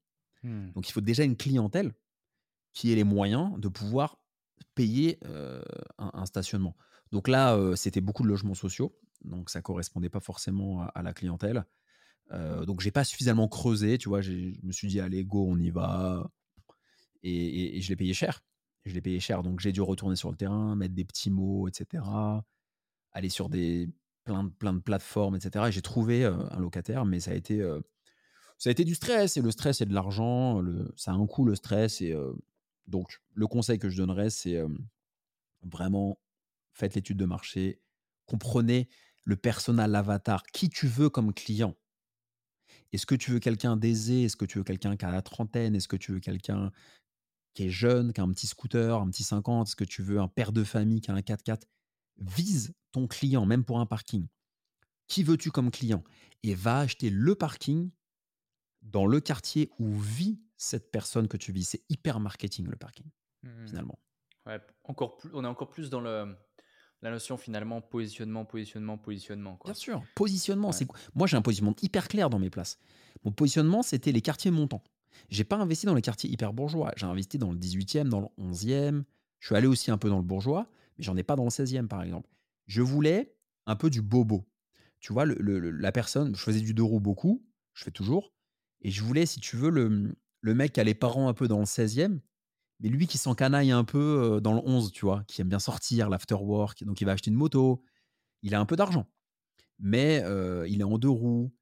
Mmh. Donc il faut déjà une clientèle qui ait les moyens de pouvoir payer un, stationnement. Donc là, c'était beaucoup de logements sociaux, donc ça correspondait pas forcément à, la clientèle. donc j'ai pas suffisamment creusé, tu vois. Je me suis dit allez go, on y va, et je l'ai payé cher je l'ai payé cher, donc j'ai dû retourner sur le terrain, mettre des petits mots, etc. Aller sur des plein de, plein de plateformes, etc. Et j'ai trouvé euh, un locataire, mais ça a été euh, ça a été du stress et le stress c'est de l'argent, ça a un coût le stress et euh, donc le conseil que je donnerais c'est vraiment faites l'étude de marché, comprenez le personnel, l'avatar, qui tu veux comme client. Est-ce que tu veux quelqu'un d'aisé? Est-ce que tu veux quelqu'un qui a la trentaine? Est-ce que tu veux quelqu'un qui est jeune, qui a un petit scooter, un petit 50, est-ce que tu veux un père de famille qui a un 4x4 Vise ton client, même pour un parking. Qui veux-tu comme client? Et va acheter le parking dans le quartier où vit cette personne que tu vis. C'est hyper marketing le parking, mmh. finalement. Ouais, encore plus, on est encore plus dans le, la notion finalement positionnement, positionnement, positionnement. Bien sûr, positionnement. C'est Moi, j'ai un positionnement hyper clair dans mes places. Mon positionnement, c'était les quartiers montants. J'ai pas investi dans les quartiers hyper bourgeois. J'ai investi dans le 18e, dans le 11e. Je suis allé aussi un peu dans le bourgeois, mais j'en ai pas dans le 16e, par exemple. Je voulais un peu du bobo. Tu vois, la personne, je faisais du deux roues beaucoup, je fais toujours. Et je voulais, si tu veux, le, mec qui a les parents un peu dans le 16e, Mais lui qui s'encanaille un peu, heu, dans le 11, tu vois? Qui aime bien sortir, l'afterwork, donc il va acheter une moto. Il a un peu d'argent, mais heu, il est en 2 roues,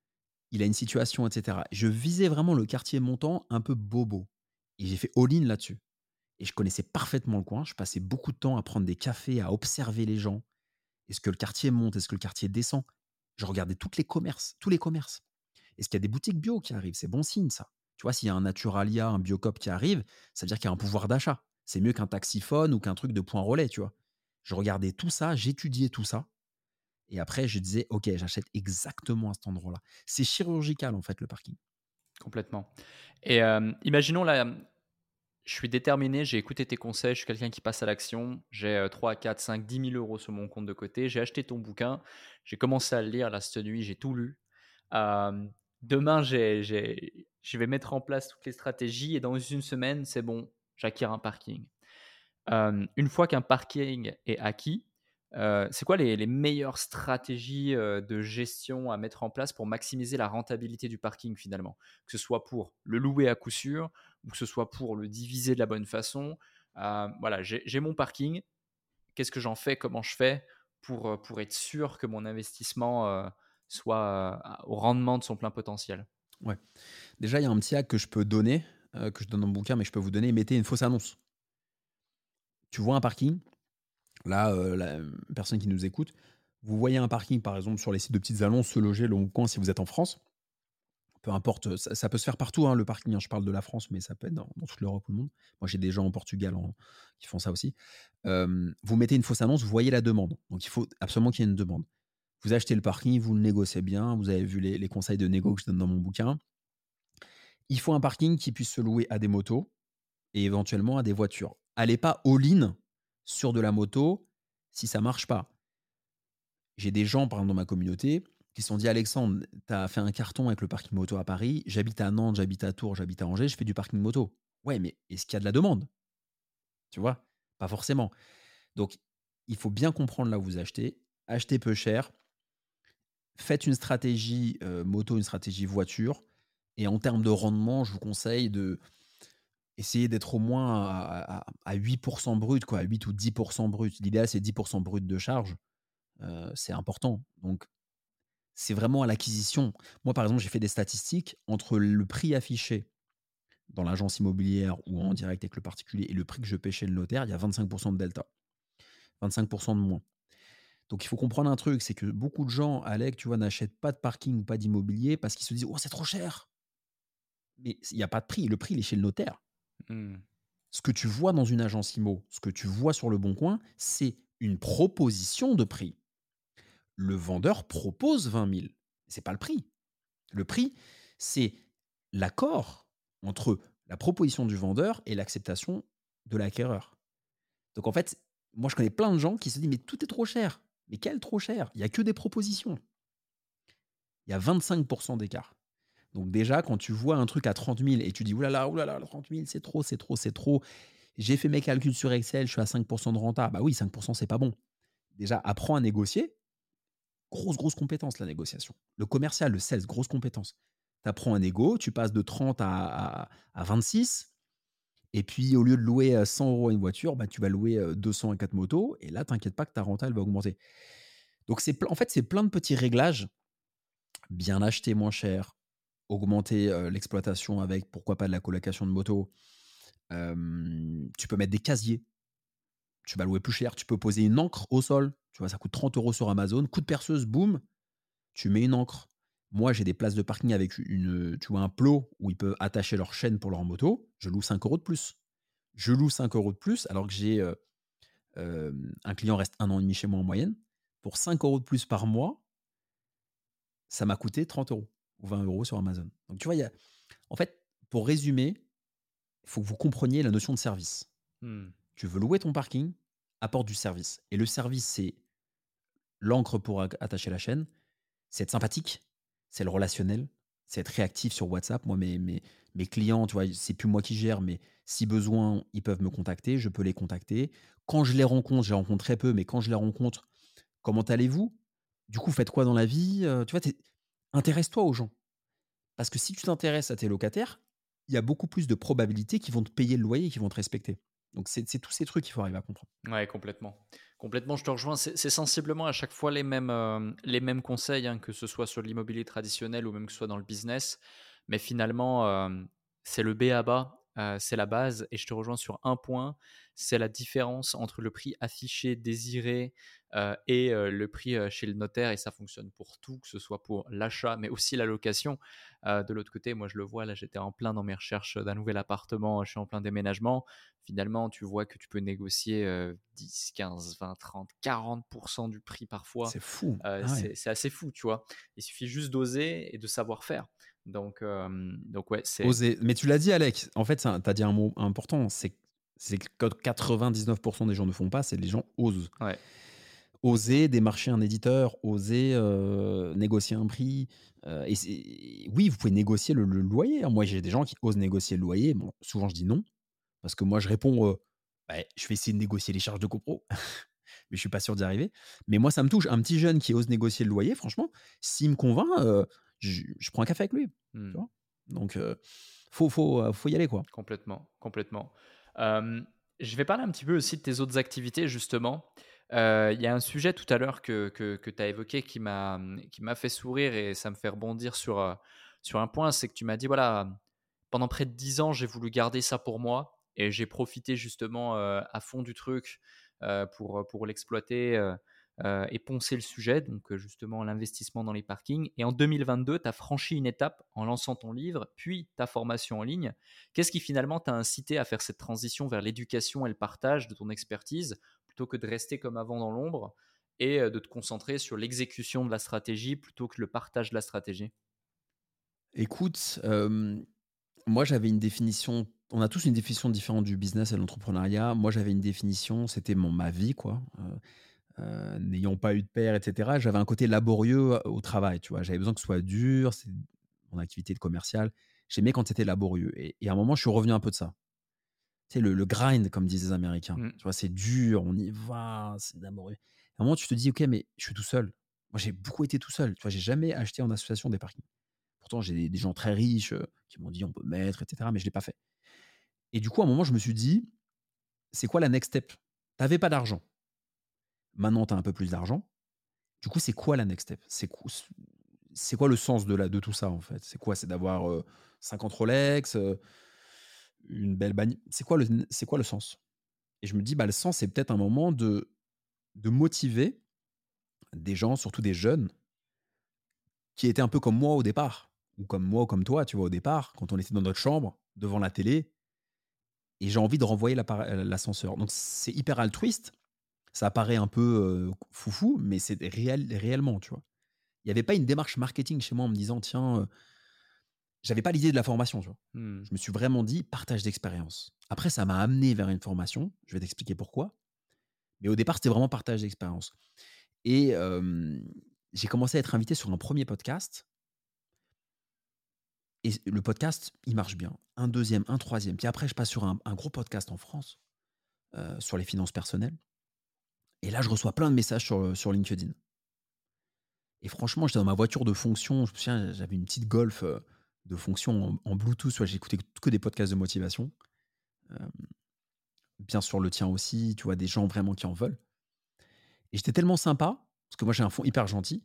il a une situation et cetera. Je visais vraiment le quartier montant un peu bobo et j'ai fait all-in là-dessus et je connaissais parfaitement le coin. Je passais beaucoup de temps à prendre des cafés, à observer les gens. Est-ce que le quartier monte? Est-ce que le quartier descend? Je regardais toutes les commerces, tous les commerces. Est-ce qu'il y a des boutiques bio qui arrivent? C'est bon signe ça. Tu vois, s'il y a un Naturalia, un Biocop qui arrive, ça veut dire qu'il y a un pouvoir d'achat. C'est mieux qu'un taxiphone ou qu'un truc de point relais, tu vois? Je regardais tout ça, j'étudiais tout ça et après je disais: «OK, j'achète exactement à cet endroit-là». C'est chirurgical en fait le parking. Complètement et hem, imaginons là, je suis déterminé, j'ai écouté tes conseils, je suis quelqu'un qui passe à l'action, j'ai, heu, 3-4-5-10 000 € sur mon compte de côté, j'ai acheté ton bouquin, j'ai commencé à le lire là cette nuit, j'ai tout lu. Demain j'ai j'ai je vais mettre en place toutes les stratégies et dans une semaine, c'est bon, j'acquiers un parking. Une fois qu'un parking est acquis, c'est quoi les meilleures stratégies, de gestion à mettre en place pour maximiser la rentabilité du parking finalement? Que ce soit pour le louer à coup sûr ou que ce soit pour le diviser de la bonne façon? Voilà, j'ai mon parking, qu'est-ce que j'en fais? Comment je fais pour, pour être sûr que mon investissement, soit, au rendement de son plein potentiel? Ouais. Déjà, il y a un petit hack que je peux donner, que je donne dans mon bouquin, mais je peux vous donner, mettez une fausse annonce. Tu vois un parking, là, heu, la personne qui nous écoute, vous voyez un parking, par exemple, sur les sites de petites annonces, Se Loger, Le Coin, si vous êtes en France. Peu importe, ça peut se faire partout, hein, le parking, hein. Je parle de la France, mais ça peut être dans dans toute l'Europe ou le monde. Moi, j'ai des gens au Portugal en qui font ça aussi. Vous mettez une fausse annonce, vous voyez la demande. Donc il faut absolument qu'il y ait une demande. Vous achetez le parking, vous le négociez bien, vous avez vu les les conseils de négo que je donne dans mon bouquin. Il faut un parking qui puisse se louer à des motos et éventuellement à des voitures. Allez pas all-in sur de la moto si ça marche pas. J'ai des gens, par exemple, dans ma communauté qui se sont dit: «Alexandre, tu as fait un carton avec le parking moto à Paris. J'habite à Nantes, j'habite à Tours, j'habite à Angers, je fais du parking moto». Ouais, mais est-ce qu'il y a de la demande? Tu vois? Pas forcément. Donc il faut bien comprendre là où vous achetez. Achetez peu cher. Faites une stratégie, heu, moto, une stratégie voiture et en termes de rendement, je vous conseille de essayer d'être au moins à à à 8% brut quoi, à 8 ou 10% brut. L'idéal, c'est 10% brut de charge, heu, c'est important. Donc c'est vraiment à l'acquisition. Moi, par exemple, j'ai fait des statistiques entre le prix affiché dans l'agence immobilière ou en direct avec le particulier et le prix que je paie chez le notaire, il y a 25% de delta. 25% de moins. Donc il faut comprendre un truc, c'est que beaucoup de gens, Alec, tu vois, n'achètent pas de parking ou pas d'immobilier parce qu'ils se disent: «Oh, c'est trop cher!» mais il y a pas de prix, le prix, il est chez le notaire. Mmh. Ce que tu vois dans une agence IMO, ce que tu vois sur Le Bon Coin, c'est une proposition de prix. Le vendeur propose 20 000. C'est pas le prix. Le prix, c'est l'accord entre la proposition du vendeur et l'acceptation de l'acquéreur. Donc en fait, moi je connais plein de gens qui se disent mais tout est trop cher. Mais quel trop cher? Il y a que des propositions. Il y a 25% d'écart. Donc déjà, quand tu vois un truc à 30 000 et tu dis oulala, oulala, 30 000, c'est trop, c'est trop, c'est trop. J'ai fait mes calculs sur Excel, je suis à 5% de renta. Bah oui, 5%, c'est pas bon. Déjà, apprends à négocier. Grosse, grosse compétence, la négociation. Le commercial, le sales, grosse compétence. Tu apprends un négo, tu passes de 30 à, à, 26. Et puis, au lieu de louer 100 euros une voiture, bah, tu vas louer 200 à 4 motos. Et là, t'inquiète pas que ta renta, elle va augmenter. Donc, c'est, en fait, c'est plein de petits réglages. Bien acheter moins cher, augmenter l'exploitation avec, pourquoi pas, de la colocation de motos. tu peux mettre des casiers. Tu vas louer plus cher. Tu peux poser une encre au sol. Tu vois, ça coûte 30 euros sur Amazon. Coup de perceuse, boum, tu mets une encre. Moi, j'ai des places de parking avec une, tu vois, un plot où ils peuvent attacher leur chaîne pour leur moto. Je loue 5 euros de plus. Je loue 5 euros de plus alors que j'ai un client reste un an et demi chez moi en moyenne. Pour 5 euros de plus par mois, ça m'a coûté 30 euros ou 20 euros sur Amazon. Donc, tu vois, il y a, en fait, pour résumer, il faut que vous compreniez la notion de service. Mmh. Tu veux louer ton parking, apporte du service. Et le service, c'est l'encre pour attacher la chaîne, c'est être sympathique, c'est le relationnel, c'est être réactif sur WhatsApp. Moi, mes, mes, mes clients, tu vois, c'est plus moi qui gère, mais si besoin, ils peuvent me contacter, je peux les contacter. Quand je les rencontre, je les rencontre très peu, mais quand je les rencontre, comment allez-vous? Du coup, faites quoi dans la vie? Euh, Tu vois, intéresse-toi aux gens. Parce que si tu t'intéresses à tes locataires, il y a beaucoup plus de probabilités qu'ils vont te payer le loyer, qu'ils vont te respecter. Donc c'est tous ces trucs qu'il faut arriver à comprendre. Ouais, complètement. Complètement, je te rejoins. C'est sensiblement à chaque fois les mêmes, euh, les mêmes conseils, hein, que ce soit sur l'immobilier traditionnel ou même que ce soit dans le business. Mais finalement, euh, c'est le B à bas, euh, c'est la base. Et je te rejoins sur un point, c'est la différence entre le prix affiché, désiré euh, et euh, le prix chez le notaire. Et ça fonctionne pour tout, que ce soit pour l'achat, mais aussi la location. de l'autre côté, moi je le vois, là j'étais en plein dans mes recherches d'un nouvel appartement, je suis en plein déménagement. Finalement, tu vois que tu peux négocier 10, 15, 20, 30, 40% du prix parfois. C'est fou. Ah c'est assez fou, tu vois. Il suffit juste d'oser et de savoir faire. Donc, donc ouais, c'est. Oser. Mais tu l'as dit, Alex. En fait, tu as dit un mot important. C'est que 99% des gens ne font pas, c'est les gens osent. Ouais. Oser démarcher un éditeur, oser négocier un prix. et oui, vous pouvez négocier le, loyer. Hein. Moi, j'ai des gens qui osent négocier le loyer. Bon, souvent, je dis non. Parce que moi, je réponds bah, je vais essayer de négocier les charges de copro. mais je suis pas sûr d'y arriver. Mais moi, ça me touche. Un petit jeune qui ose négocier le loyer, franchement, s'il me convainc, je, prends un café avec lui. Mmh. Donc, il faut, faut, faut y aller. quoi. Complètement, complètement. je vais parler un petit peu aussi de tes autres activités, justement. Il y a un sujet tout à l'heure que, que, que tu as évoqué qui m'a fait sourire et ça me fait rebondir sur, sur un point, c'est que tu m'as dit, voilà, pendant près de 10 ans, j'ai voulu garder ça pour moi et j'ai profité justement à fond du truc pour, pour l'exploiter euh, et poncer le sujet, donc euh, justement l'investissement dans les parkings. Et en 2022, tu as franchi une étape en lançant ton livre, puis ta formation en ligne. Qu'est-ce qui finalement t'a incité à faire cette transition vers l'éducation et le partage de ton expertise, plutôt que de rester comme avant dans l'ombre et euh, de te concentrer sur l'exécution de la stratégie plutôt que le partage de la stratégie? Écoute, moi j'avais une définition on a tous une définition différente du business et de l'entrepreneuriat. Moi, j'avais une définition, c'était ma vie, quoi. N'ayant pas eu de père, etc., j'avais un côté laborieux au travail, tu vois. J'avais besoin que ce soit dur, c'est mon activité de commercial. J'aimais quand c'était laborieux. Et, à un moment, je suis revenu un peu de ça. Tu sais, le, grind, comme disent les Américains. Mmh. Tu vois, c'est dur, on y va, c'est laborieux. À un moment, tu te dis, OK, mais je suis tout seul. Moi, j'ai beaucoup été tout seul. Tu vois, j'ai jamais acheté en association des parkings. Pourtant, j'ai des, gens très riches euh, qui m'ont dit, on peut mettre, etc., mais je ne l'ai pas fait. Et du coup, à un moment, je me suis dit, c'est quoi la next step? Tu n'avais pas d'argent Maintenant, tu as un peu plus d'argent. Du coup, c'est quoi la next step? C'est quoi, quoi le sens de, la, de tout ça, en fait? C'est quoi? C'est d'avoir 50 Rolex, une belle bagnole C'est quoi, quoi le sens? Et je me dis, bah, le sens, c'est peut-être un moment de, de motiver des gens, surtout des jeunes, qui étaient un peu comme moi au départ, ou comme moi ou comme toi, tu vois, au départ, quand on était dans notre chambre, devant la télé, et j'ai envie de renvoyer l'ascenseur. Donc c'est hyper altruiste, ça paraît un peu foufou, mais c'est réel, réellement, tu vois? Il n'y avait pas une démarche marketing chez moi en me disant, tiens, j'avais pas l'idée de la formation, tu vois? Mmh. Je me suis vraiment dit, partage d'expérience. Après, ça m'a amené vers une formation. Je vais t'expliquer pourquoi. Mais au départ, c'était vraiment partage d'expérience. Et j'ai commencé à être invité sur un premier podcast. Et le podcast, il marche bien. Un deuxième, un troisième. Puis après, je passe sur un, gros podcast en France sur les finances personnelles. Et là, je reçois plein de messages sur, LinkedIn. Et franchement, j'étais dans ma voiture de fonction. J'avais une petite Golf euh, de fonction en, Bluetooth. Soit j'écoutais que des podcasts de motivation. Euh, bien sûr, le tien aussi. Tu vois, des gens vraiment qui en veulent. Et j'étais tellement sympa, parce que moi, j'ai un fond hyper gentil.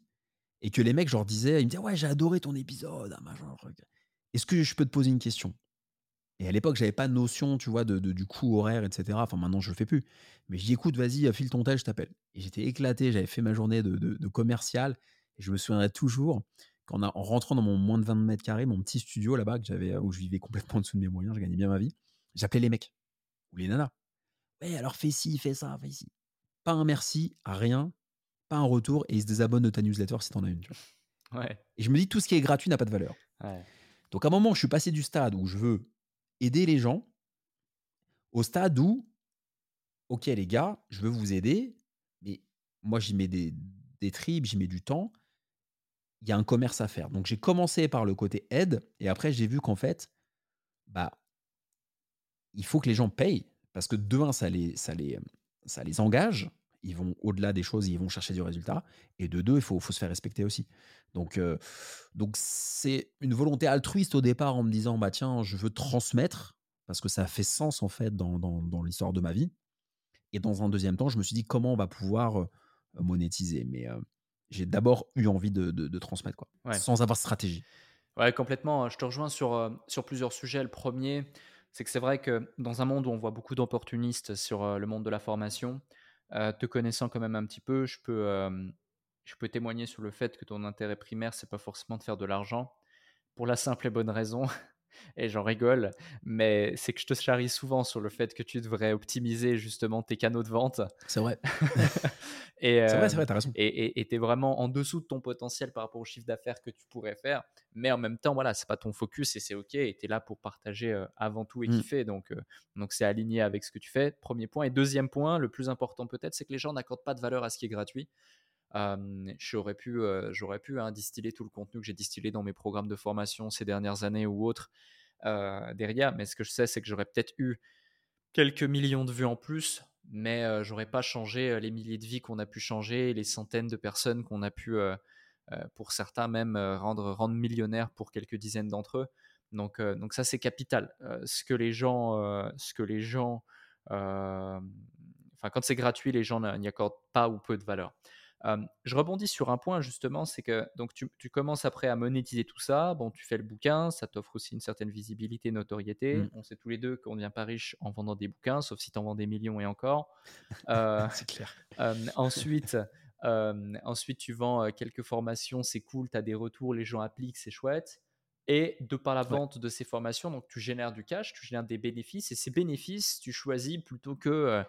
Et que les mecs, je leur disais, ils me disaient, ouais, j'ai adoré ton épisode. Est-ce que je peux te poser une question? Et à l'époque, j'avais pas de notion, tu vois, de, du coût horaire, etc. Enfin, maintenant, je le fais plus. Mais je dis, écoute, vas-y, file ton tel, je t'appelle. Et j'étais éclaté, j'avais fait ma journée de, commercial. Et je me souviendrai toujours qu'en en rentrant dans mon moins de 20 mètres carrés, mon petit studio là-bas, que j'avais, où je vivais complètement en dessous de mes moyens, je gagnais bien ma vie, j'appelais les mecs ou les nanas. Ouais, alors fais ci, fais ça, fais ci. Pas un merci, rien, pas un retour, et ils se désabonnent de ta newsletter si t'en as une. Ouais. Et je me dis, tout ce qui est gratuit n'a pas de valeur. Donc à un moment, je suis passé du stade où je veux aider les gens au stade où, ok les gars, je veux vous aider, mais moi j'y mets des, des tripes, j'y mets du temps, il y a un commerce à faire. Donc j'ai commencé par le côté aide, et après j'ai vu qu'en fait, bah, il faut que les gens payent, parce que demain ça les, ça les, ça les engage, ils vont au-delà des choses, ils vont chercher du résultat. Et de deux, il faut, faut se faire respecter aussi. Donc, donc c'est une volonté altruiste au départ en me disant, bah tiens, je veux transmettre, parce que ça fait sens en fait dans, dans, dans l'histoire de ma vie. Et dans un deuxième temps, je me suis dit comment on va pouvoir monétiser? Mais j'ai d'abord eu envie de, de, transmettre, quoi, sans avoir de stratégie. Ouais, complètement. Je te rejoins sur, sur plusieurs sujets. Le premier, c'est que c'est vrai que dans un monde où on voit beaucoup d'opportunistes sur le monde de la formation, te connaissant quand même un petit peu, je peux, je peux témoigner sur le fait que ton intérêt primaire, c'est pas forcément de faire de l'argent, pour la simple et bonne raison, et j'en rigole, mais c'est que je te charrie souvent sur le fait que tu devrais optimiser justement tes canaux de vente. C'est vrai. et c'est vrai, c'est vrai, t'as raison. Et tu es vraiment en dessous de ton potentiel par rapport au chiffre d'affaires que tu pourrais faire, mais en même temps, voilà, c'est pas ton focus et c'est ok, et tu es là pour partager avant tout et mmh. kiffer, donc donc c'est aligné avec ce que tu fais, premier point. Et deuxième point, le plus important peut-être, c'est que les gens n'accordent pas de valeur à ce qui est gratuit j'aurais pu, j'aurais pu hein, distiller tout le contenu que j'ai distillé dans mes programmes de formation ces dernières années ou autres derrière. Mais ce que je sais, c'est que j'aurais peut-être eu quelques millions de vues en plus, mais j'aurais pas changé les milliers de vies qu'on a pu changer, les centaines de personnes qu'on a pu, pour certains même, rendre, rendre millionnaires pour quelques dizaines d'entre eux. Donc, donc ça, c'est capital. ce que les gens, ce que les gens, enfin, quand c'est gratuit, les gens n'y accordent pas ou peu de valeur je rebondis sur un point justement, c'est que donc tu, commences après à monétiser tout ça. Bon, tu fais le bouquin, ça t'offre aussi une certaine visibilité, notoriété. Mmh. On sait tous les deux qu'on ne devient pas riche en vendant des bouquins, sauf si tu en vends des millions et encore. c'est clair. ensuite, ensuite, tu vends quelques formations, c'est cool, tu as des retours, les gens appliquent, c'est chouette. Et de par la vente de ces formations, donc tu génères du cash, tu génères des bénéfices, et ces bénéfices, tu choisis plutôt que, euh,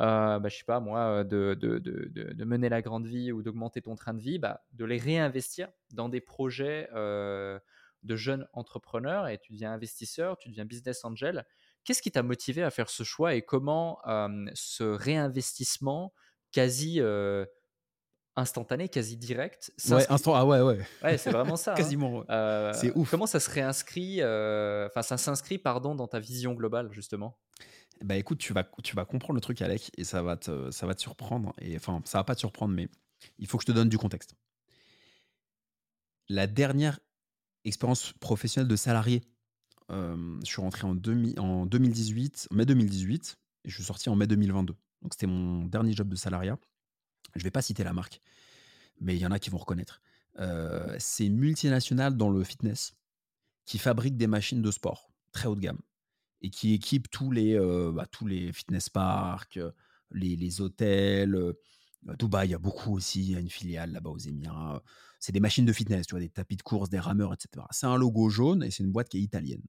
euh bah, je sais pas moi, de, de, de, de, mener la grande vie ou d'augmenter ton train de vie, bah, de les réinvestir dans des projets euh, de jeunes entrepreneurs, et tu deviens investisseur, tu deviens business angel. Qu'est-ce qui t'a motivé à faire ce choix et comment ce réinvestissement quasi instantané, quasi direct. Ouais, instant, ah ouais, ouais. Ouais, c'est vraiment ça. Hein. Quasiment. Euh, c'est ouf. Comment ça se réinscrit, euh, enfin, ça s'inscrit, pardon, dans ta vision globale, justement? Bah écoute, tu vas, tu vas comprendre le truc, Alec, et ça va te, ça va te surprendre. Et enfin, ça va pas te surprendre, mais il faut que je te donne du contexte. La dernière expérience professionnelle de salarié, euh, je suis rentré en, demi, en 2018, mai 2018, et je suis sorti en mai 2022. Donc c'était mon dernier job de salariat. Je vais pas citer la marque, mais il y en a qui vont reconnaître. Euh, c'est une multinationale dans le fitness qui fabrique des machines de sport très haut de gamme et qui équipe tous les, euh, bah, tous les fitness parks, les, les hôtels. Euh, Dubaï, il y a beaucoup aussi, il y a une filiale là-bas aux Émirats. C'est des machines de fitness, tu vois, des tapis de course, des rameurs, etc. C'est un logo jaune et c'est une boîte qui est italienne,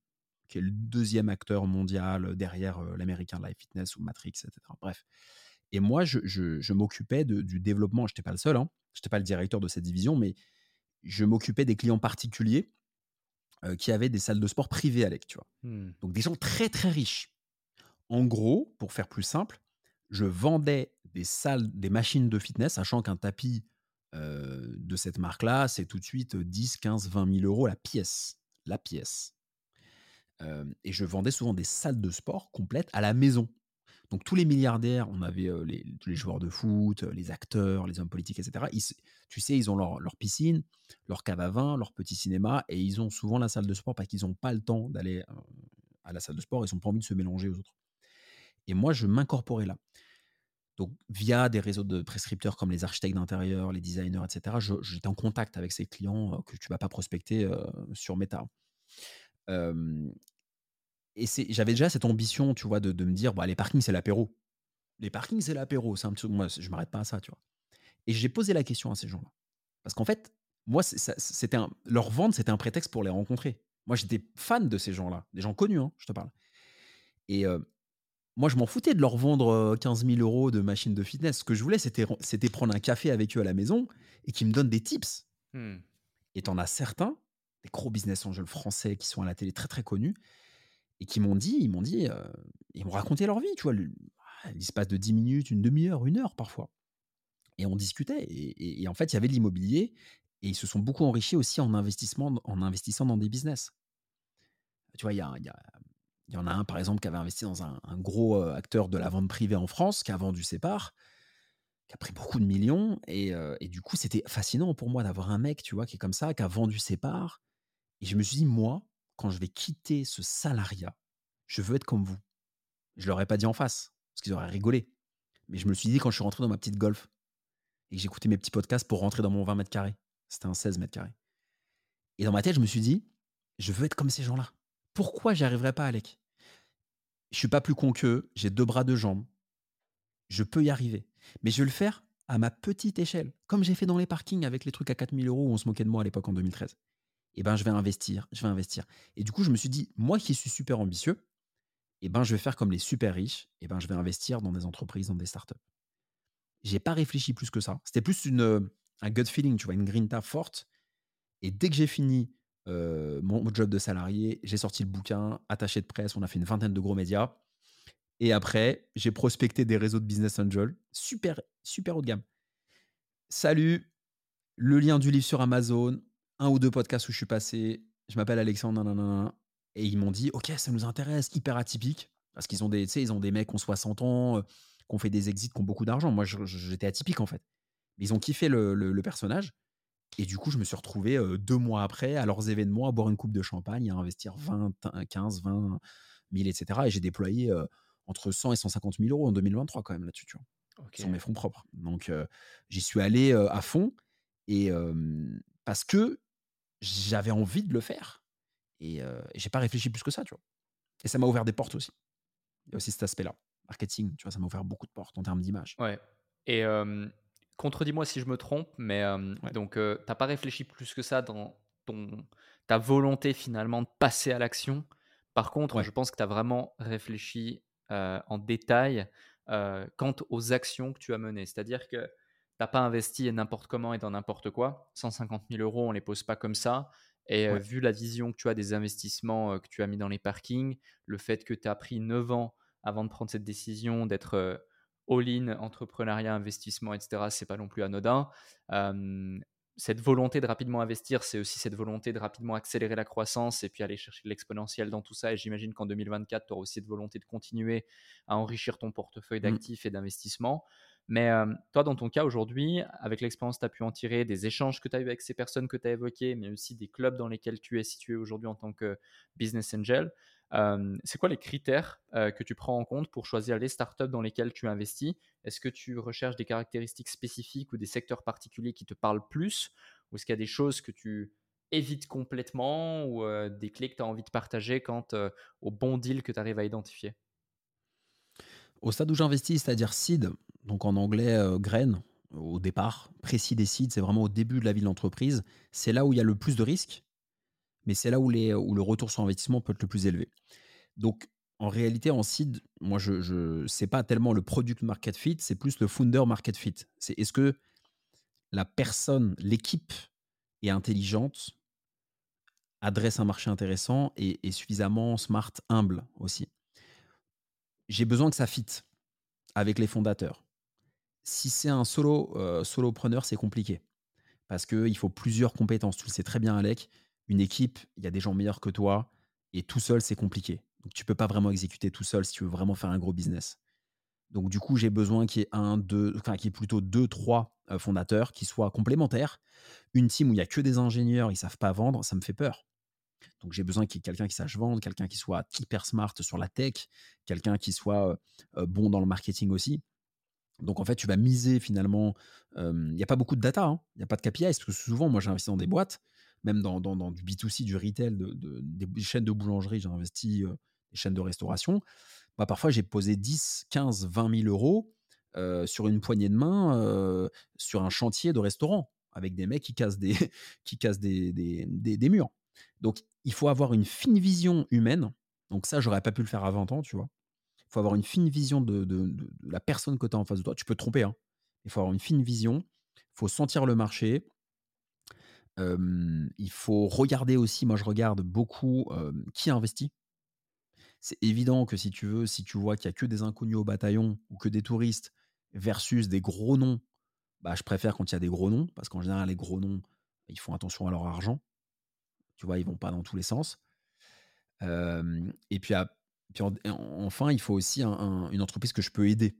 qui est le deuxième acteur mondial derrière l'américain Life Fitness ou Matrix, etc. Bref. Et moi, je, m'occupais du développement. Je n'étais pas le seul, hein, je n'étais pas le directeur de cette division, mais je m'occupais des clients particuliers euh, qui avaient des salles de sport privées avec, tu vois. Mmh. Donc des gens très très riches. En gros, pour faire plus simple, je vendais des salles, des machines de fitness, sachant qu'un tapis euh, de cette marque-là, c'est tout de suite 10, 15, 20 000 euros la pièce. La pièce. Euh, et je vendais souvent des salles de sport complètes à la maison. Donc tous les milliardaires, on avait les, tous les joueurs de foot, les acteurs, les hommes politiques, etc. tu sais, ils ont leur, piscine, leur cave à vin, leur petit cinéma, et ils ont souvent la salle de sport parce qu'ils n'ont pas le temps d'aller à la salle de sport, ils n'ont pas envie de se mélanger aux autres. Et moi, je m'incorporais là. Donc, via des réseaux de prescripteurs comme les architectes d'intérieur, les designers, etc., j'étais en contact avec ces clients que tu ne vas pas prospecter sur Meta et j'avais déjà cette ambition, tu vois, de, de me dire, bah, les parkings, c'est l'apéro. Les parkings, c'est l'apéro. C'est un petit moi, je m'arrête pas à ça, tu vois. Et j'ai posé la question à ces gens-là. Parce qu'en fait, moi, c'était leur vente, c'était un prétexte pour les rencontrer. Moi, j'étais fan de ces gens-là, des gens connus, hein, je te parle. Et moi, je m'en foutais de leur vendre 15 000 euros de machines de fitness. Ce que je voulais, c'était prendre un café avec eux à la maison et qu'ils me donnent des tips. Mmh. Et t'en as certains, des gros business angels français qui sont à la télé très très connus, et qui m'ont dit, ils m'ont dit, ils m'ont raconté leur vie, tu vois, l'espace de 10 minutes, une demi-heure, une heure parfois. Et on discutait. Et, en fait, il y avait de l'immobilier et ils se sont beaucoup enrichis aussi en, investissement, en investissant dans des business. Tu vois, il y, a, y, en a un, par exemple, qui avait investi dans un, gros acteur de la vente privée en France, qui a vendu ses parts. qui a pris beaucoup de millions. Et, et du coup, c'était fascinant pour moi d'avoir un mec, tu vois, qui est comme ça, qui a vendu ses parts. Et je me suis dit, moi, quand je vais quitter ce salariat, je veux être comme vous. Je leur ai pas dit en face, parce qu'ils auraient rigolé. Mais je me suis dit quand je suis rentré dans ma petite golf et que j'écoutais mes petits podcasts pour rentrer dans mon 20 mètres carrés. C'était un 16 mètres carrés. Et dans ma tête, je me suis dit, je veux être comme ces gens-là. Pourquoi j'y arriverai pas, Alec? Je suis pas plus con qu'eux, j'ai deux bras, deux jambes. Je peux y arriver. Mais je vais le faire à ma petite échelle, comme j'ai fait dans les parkings avec les trucs à 4000 euros où on se moquait de moi à l'époque en 2013. Eh ben, je vais investir, je vais investir. Et du coup, je me suis dit, moi qui suis super ambitieux, eh ben, je vais faire comme les super riches, eh ben, je vais investir dans des entreprises, dans des startups. J'ai pas réfléchi plus que ça. C'était plus une, un gut feeling, tu vois, une grinta forte. Et dès que j'ai fini mon, job de salarié, j'ai sorti le bouquin, attaché de presse, on a fait une vingtaine de gros médias. Et après, j'ai prospecté des réseaux de business angel, super, super haut de gamme. Salut, le lien du livre sur Amazon, un ou deux podcasts où je suis passé. Je m'appelle Alexandre, et ils m'ont dit, ok, ça nous intéresse, hyper atypique, parce qu'ils ont des, ils ont des mecs qui ont 60 ans, qui ont fait des exits, qui ont beaucoup d'argent. Moi, j'étais atypique en fait. Ils ont kiffé le personnage. Et du coup, je me suis retrouvé deux mois après à leurs événements à boire une coupe de champagne, à investir 20, 15, 20 000, etc. Et j'ai déployé entre 100 et 150 000 euros en 2023 quand même là-dessus, tu vois, sur mes fonds propres. Donc, j'y suis allé à fond et parce que j'avais envie de le faire et, et j'ai pas réfléchi plus que ça, tu vois. Et ça m'a ouvert des portes aussi. Il y a aussi cet aspect-là, marketing, tu vois, ça m'a ouvert beaucoup de portes en termes d'image. Ouais. Et contredis-moi si je me trompe, mais donc tu n'as pas réfléchi plus que ça dans ton, ta volonté finalement de passer à l'action? Par contre, je pense que tu as vraiment réfléchi en détail quant aux actions que tu as menées. C'est-à-dire que tu n'as pas investi n'importe comment et dans n'importe quoi. 150 000 euros, on ne les pose pas comme ça. Et vu la vision que tu as des investissements que tu as mis dans les parkings, le fait que tu as pris 9 ans avant de prendre cette décision d'être all-in, entrepreneuriat, investissement, etc., c'est pas non plus anodin. cette volonté de rapidement investir, c'est aussi cette volonté de rapidement accélérer la croissance et puis aller chercher l'exponentiel dans tout ça. Et j'imagine qu'en 2024, tu auras aussi cette volonté de continuer à enrichir ton portefeuille mmh. d'actifs et d'investissements. Mais toi, dans ton cas aujourd'hui, avec l'expérience que tu as pu en tirer, des échanges que tu as eu avec ces personnes que tu as évoquées, mais aussi des clubs dans lesquels tu es situé aujourd'hui en tant que business angel, c'est quoi les critères que tu prends en compte pour choisir les startups dans lesquelles tu investis? Est-ce que tu recherches des caractéristiques spécifiques ou des secteurs particuliers qui te parlent plus? Ou est-ce qu'il y a des choses que tu évites complètement ou des clés que tu as envie de partager quant au bon deal que tu arrives à identifier? Au stade où j'investis, c'est-à-dire seed, donc en anglais graine, au départ, précis des seeds, c'est vraiment au début de la vie de l'entreprise, c'est là où il y a le plus de risques mais c'est là où, le retour sur investissement peut être le plus élevé. Donc, en réalité, en seed, moi, je, je c'est pas tellement le product market fit, c'est plus le founder market fit. C'est est-ce que la personne, l'équipe est intelligente, adresse un marché intéressant et est suffisamment smart, humble aussi. J'ai besoin que ça fit avec les fondateurs. Si c'est un solo euh, solopreneur, c'est compliqué parce qu'il faut plusieurs compétences. Tu le sais très bien, Alec une équipe, il y a des gens meilleurs que toi, et tout seul, c'est compliqué. Donc, tu peux pas vraiment exécuter tout seul si tu veux vraiment faire un gros business. Donc, du coup, j'ai besoin qu'il y ait un, deux, enfin, qu'il y ait plutôt deux, trois euh, fondateurs qui soient complémentaires. Une team où il y a que des ingénieurs, ils savent pas vendre, ça me fait peur. Donc, j'ai besoin qu'il y ait quelqu'un qui sache vendre, quelqu'un qui soit hyper smart sur la tech, quelqu'un qui soit bon dans le marketing aussi. Donc, en fait, tu vas miser finalement. Il n'y a pas beaucoup de data, hein. il n'y a pas de KPI, parce que souvent, moi, j'ai investi dans des boîtes même dans, du B2C, du retail, de, des chaînes de boulangerie, j'ai investi des chaînes de restauration. Bah, parfois, j'ai posé 10, 15, 20 000 euros sur une poignée de main sur un chantier de restaurant avec des mecs qui cassent des, qui cassent des, des, des, murs. Donc, il faut avoir une fine vision humaine. Donc, ça, j'aurais pas pu le faire à 20 ans, tu vois. Il faut avoir une fine vision de, la personne que tu as en face de toi. Tu peux te tromper, hein. Il faut avoir une fine vision. Il faut sentir le marché il faut regarder aussi, moi je regarde beaucoup qui investit. C'est évident que si tu veux, si tu vois qu'il n'y a que des inconnus au bataillon ou que des touristes versus des gros noms, bah, je préfère quand il y a des gros noms, parce qu'en général, les gros noms, ils font attention à leur argent. Tu vois, ils vont pas dans tous les sens. et puis, enfin, il faut aussi une entreprise que je peux aider.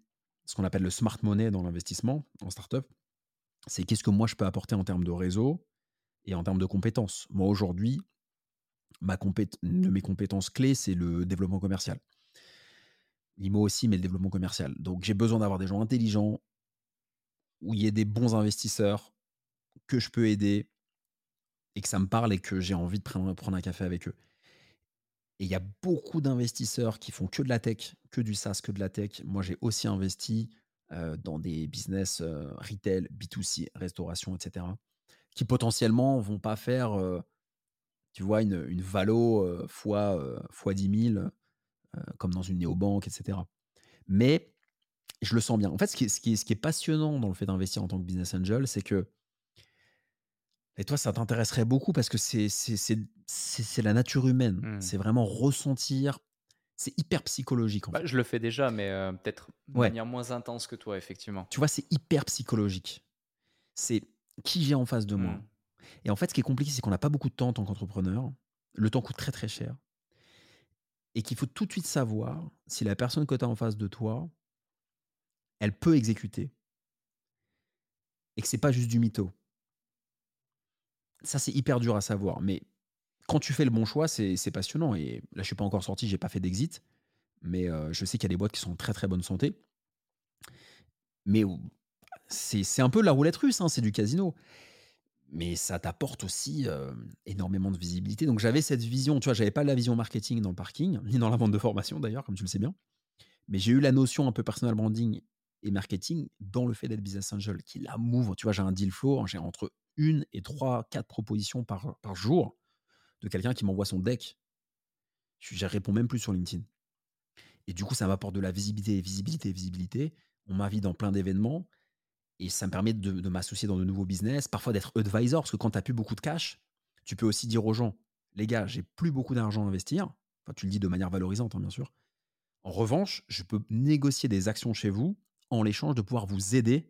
ce qu'on appelle le smart money dans l'investissement en startup. C'est qu'est-ce que moi je peux apporter en termes de réseau et en termes de compétences. Moi aujourd'hui, ma de mes compétences clés, c'est le développement commercial. L'IMO aussi, mais le développement commercial. Donc j'ai besoin d'avoir des gens intelligents, où il y ait des bons investisseurs que je peux aider et que ça me parle et que j'ai envie de prendre, un café avec eux. Et il y a beaucoup d'investisseurs qui font que de la tech, que du SaaS, que de la tech. Moi, j'ai aussi investi dans des business retail, B2C, restauration, etc., qui potentiellement vont pas faire, tu vois, une, valo fois, fois 10 000, comme dans une néobanque, etc. Mais je le sens bien. En fait, ce qui est passionnant dans le fait d'investir en tant que business angel, c'est que et toi, ça t'intéresserait beaucoup parce que c'est la nature humaine. Mmh. C'est vraiment ressentir. C'est hyper psychologique. En bah, Je le fais déjà, mais euh, peut-être de manière moins intense que toi, effectivement. Tu vois, c'est hyper psychologique. C'est qui j'ai en face de moi. Mmh. Et en fait, ce qui est compliqué, c'est qu'on n'a pas beaucoup de temps en tant qu'entrepreneur. Le temps coûte très très cher. Et qu'il faut tout de suite savoir si la personne que tu as en face de toi, elle peut exécuter. Et que c'est pas juste du mytho ça, c'est hyper dur à savoir. Mais quand tu fais le bon choix, c'est passionnant. Et là, je suis pas encore sorti, j'ai pas fait d'exit. Mais euh, je sais qu'il y a des boîtes qui sont en très très bonne santé. Mais c'est un peu la roulette russe, hein, c'est du casino. Mais ça t'apporte aussi euh, énormément de visibilité. Donc j'avais cette vision, tu vois, j'avais pas la vision marketing dans le parking, ni dans la vente de formation d'ailleurs, comme tu le sais bien. Mais j'ai eu la notion un peu personal branding et marketing dans le fait d'être business angel, qui la m'ouvre. Tu vois, j'ai un deal flow, j'ai entre une et trois, quatre propositions par, jour de quelqu'un qui m'envoie son deck. Je réponds même plus sur LinkedIn. Et du coup, ça m'apporte de la visibilité, visibilité, visibilité. On m'invite dans plein d'événements et ça me permet de, m'associer dans de nouveaux business, parfois d'être advisor, parce que quand tu n'as plus beaucoup de cash, tu peux aussi dire aux gens, les gars, j'ai plus beaucoup d'argent à investir. Enfin, tu le dis de manière valorisante, hein, bien sûr. En revanche, je peux négocier des actions chez vous en l'échange de pouvoir vous aider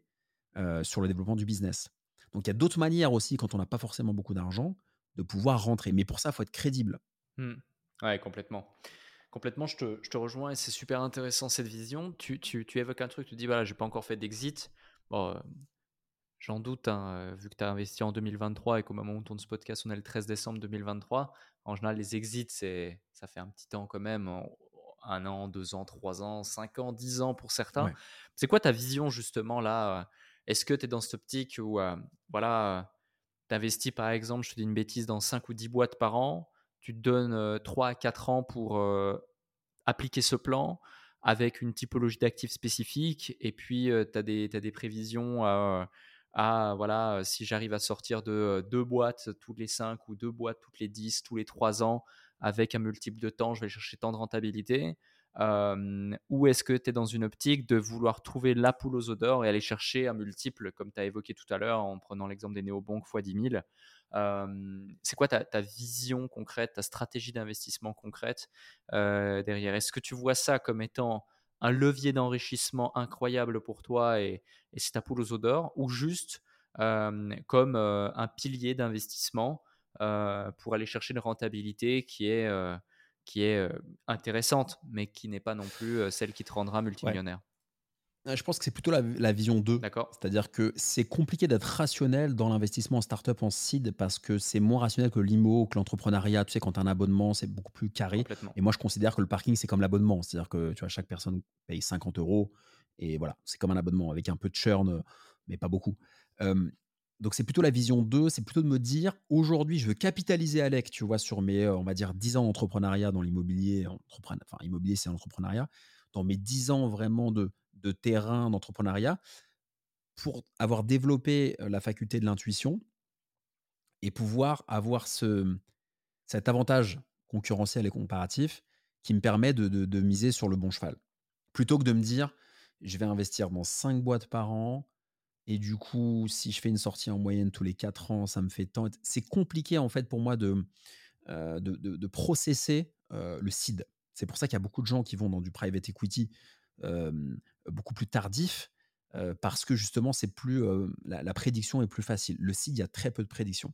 euh, sur le développement du business. Donc il y a d'autres manières aussi, quand on n'a pas forcément beaucoup d'argent, de pouvoir rentrer. Mais pour ça, il faut être crédible. Mmh. Ouais, complètement. Complètement, je te, je te rejoins et c'est super intéressant cette vision. Tu, tu, tu, évoques un truc, tu dis voilà, j'ai pas encore fait d'exit. Bon, euh, j'en doute, hein, euh, vu que tu as investi en 2023 et qu'au moment où on tourne ce podcast, on est le 13 décembre 2023. En général, les exits, c'est, ça fait un petit temps quand même, un an, deux ans, trois ans, cinq ans, dix ans pour certains. C'est quoi ta vision justement là euh, est-ce que tu es dans cette optique où, euh, voilà, tu investis par exemple, je te dis une bêtise, dans 5 ou 10 boîtes par an, tu te donnes 3 à 4 ans pour appliquer ce plan avec une typologie d'actifs spécifique et puis tu as, des prévisions à, voilà, si j'arrive à sortir de deux boîtes tous les 5 ou deux boîtes toutes les 10, tous les 3 ans avec un multiple de temps, je vais chercher tant de rentabilité ou est-ce que tu es dans une optique de vouloir trouver la poule aux odeurs et aller chercher un multiple, comme tu as évoqué tout à l'heure en prenant l'exemple des néobanques x 10 000 C'est quoi ta, vision concrète, ta stratégie d'investissement concrète derrière? Est-ce que tu vois ça comme étant un levier d'enrichissement incroyable pour toi et, c'est ta poule aux odeurs ou juste comme un pilier d'investissement pour aller chercher une rentabilité qui est qui est intéressante, mais qui n'est pas non plus celle qui te rendra multimillionnaire. Je pense que c'est plutôt la, vision 2. C'est-à-dire que c'est compliqué d'être rationnel dans l'investissement en startup en seed parce que c'est moins rationnel que l'IMO, que l'entrepreneuriat. Tu sais, quand tu as un abonnement, c'est beaucoup plus carré. Et moi, je considère que le parking, c'est comme l'abonnement. C'est-à-dire que tu vois, chaque personne paye 50 euros et voilà, c'est comme un abonnement avec un peu de churn, mais pas beaucoup. Donc c'est plutôt la vision 2, c'est plutôt de me dire aujourd'hui je veux capitaliser Alec, tu vois, sur mes, on va dire, 10 ans d'entrepreneuriat dans l'immobilier, enfin immobilier c'est l'entrepreneuriat, dans mes 10 ans vraiment de, de terrain d'entrepreneuriat, pour avoir développé la faculté de l'intuition et pouvoir avoir ce, cet avantage concurrentiel et comparatif qui me permet de, de miser sur le bon cheval. Plutôt que de me dire je vais investir dans 5 boîtes par an, et du coup, si je fais une sortie en moyenne tous les 4 ans, ça me fait tant. C'est compliqué en fait pour moi de, euh, de, de, processer le seed. C'est pour ça qu'il y a beaucoup de gens qui vont dans du private equity beaucoup plus tardif, parce que justement, c'est plus la, prédiction est plus facile. Le seed, il y a très peu de prédiction.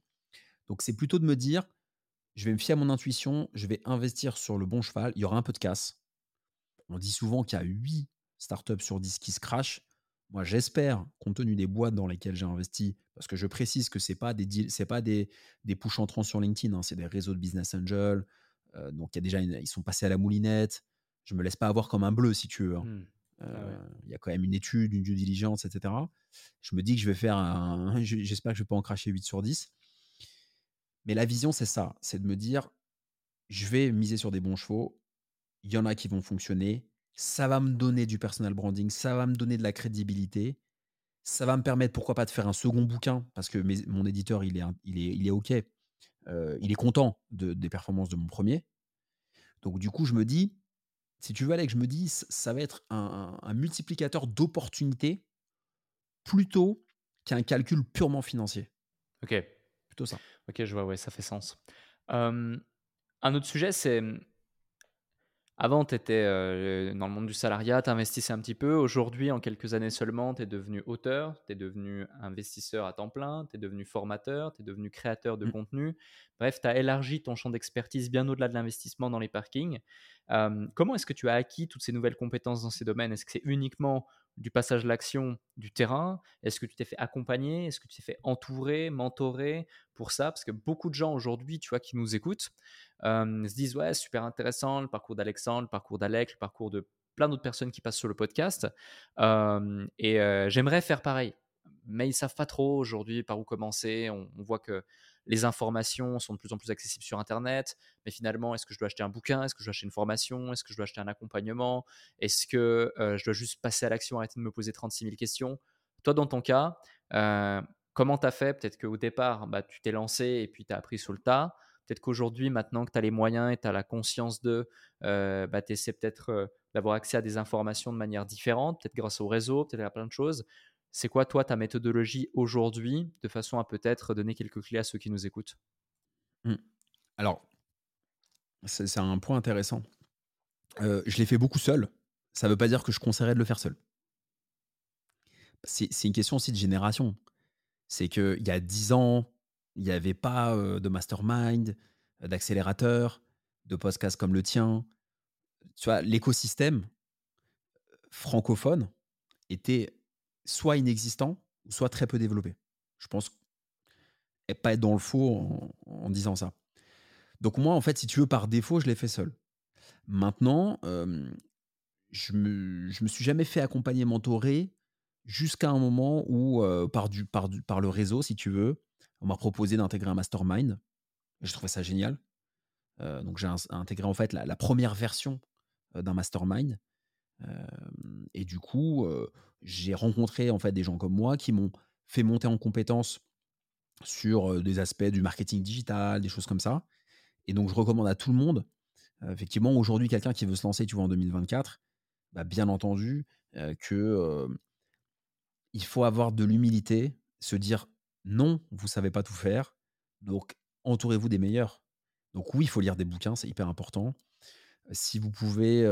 Donc c'est plutôt de me dire, je vais me fier à mon intuition, je vais investir sur le bon cheval. Il y aura un peu de casse. On dit souvent qu'il y a 8 startups sur 10 qui se crachent. Moi, j'espère, compte tenu des boîtes dans lesquelles j'ai investi, parce que je précise que ce n'est pas des deals, c'est pas des, des push entrants sur LinkedIn, hein, c'est des réseaux de business angels. Euh, donc, il y a déjà ils sont passés à la moulinette. Je me laisse pas avoir comme un bleu, si tu veux. Hein. Mmh. Ah euh, il y a quand même une étude, une due diligence, etc. Je me dis que je vais faire un. J'espère que je vais pas en cracher 8 sur 10. Mais la vision, c'est ça c'est de me dire je vais miser sur des bons chevaux. Il y en a qui vont fonctionner. Ça va me donner du personal branding. Ça va me donner de la crédibilité. Ça va me permettre, pourquoi pas, de faire un second bouquin parce que mon éditeur, il est, il est, il est OK. Euh, il est content de, des performances de mon premier. Donc, du coup, je me dis si tu veux, Alex, je me dis, ça va être un, multiplicateur d'opportunités plutôt qu'un calcul purement financier. Ok. Plutôt ça. Ok, je vois, ouais, ça fait sens. un autre sujet, c'est avant, tu étais euh, dans le monde du salariat, tu investissais un petit peu. Aujourd'hui, en quelques années seulement, tu es devenu auteur, tu es devenu investisseur à temps plein, tu es devenu formateur, tu es devenu créateur de mmh. contenu. Bref, tu as élargi ton champ d'expertise bien au-delà de l'investissement dans les parkings. comment est-ce que tu as acquis toutes ces nouvelles compétences dans ces domaines? Est-ce que c'est uniquement du passage à l'action du terrain? Est-ce que tu t'es fait accompagner? Est-ce que tu t'es fait entourer, mentorer pour ça? Parce que beaucoup de gens aujourd'hui, tu vois, qui nous écoutent, se disent ouais, super intéressant le parcours d'Alexandre, le parcours d'Alec, le parcours de plein d'autres personnes qui passent sur le podcast. et j'aimerais faire pareil. Mais ils savent pas trop aujourd'hui par où commencer. on voit que les informations sont de plus en plus accessibles sur Internet, mais finalement, est-ce que je dois acheter un bouquin? Est-ce que je dois acheter une formation? Est-ce que je dois acheter un accompagnement? Est-ce que euh, je dois juste passer à l'action, arrêter de me poser 36 000 questions? Toi, dans ton cas, euh, comment tu as fait? Peut-être qu'au départ, bah, tu t'es lancé et puis tu as appris sur le tas. Peut-être qu'aujourd'hui, maintenant que tu as les moyens et tu as la conscience de, euh, bah, tu essaies peut-être d'avoir accès à des informations de manière différente, peut-être grâce au réseau, peut-être à plein de choses. C'est quoi, toi, ta méthodologie aujourd'hui, de façon à peut-être donner quelques clés à ceux qui nous écoutent? Mmh. Alors, c'est un point intéressant. Euh, je l'ai fait beaucoup seul. Ça ne veut pas dire que je conseillerais de le faire seul. C'est une question aussi de génération. C'est qu'il y a 10 ans, il n'y avait pas euh, de mastermind, d'accélérateur, de podcast comme le tien. Tu vois, l'écosystème francophone était soit inexistant, soit très peu développé. Je pense et pas être dans le faux en, disant ça. Donc moi, en fait, si tu veux, par défaut, je l'ai fait seul. Maintenant, je me, je me suis jamais fait accompagner, mentorer, jusqu'à un moment où, par, du, par, du, par le réseau, si tu veux, on m'a proposé d'intégrer un mastermind. Je trouvais ça génial. donc j'ai intégré en fait la, la première version d'un mastermind. et du coup, j'ai rencontré en fait des gens comme moi qui m'ont fait monter en compétences sur des aspects du marketing digital, des choses comme ça. Et donc, je recommande à tout le monde, effectivement, aujourd'hui, quelqu'un qui veut se lancer, tu vois, en 2024, bah, bien entendu, il faut avoir de l'humilité, se dire non, vous savez pas tout faire, donc entourez-vous des meilleurs. Donc oui, il faut lire des bouquins, c'est hyper important. Si vous pouvez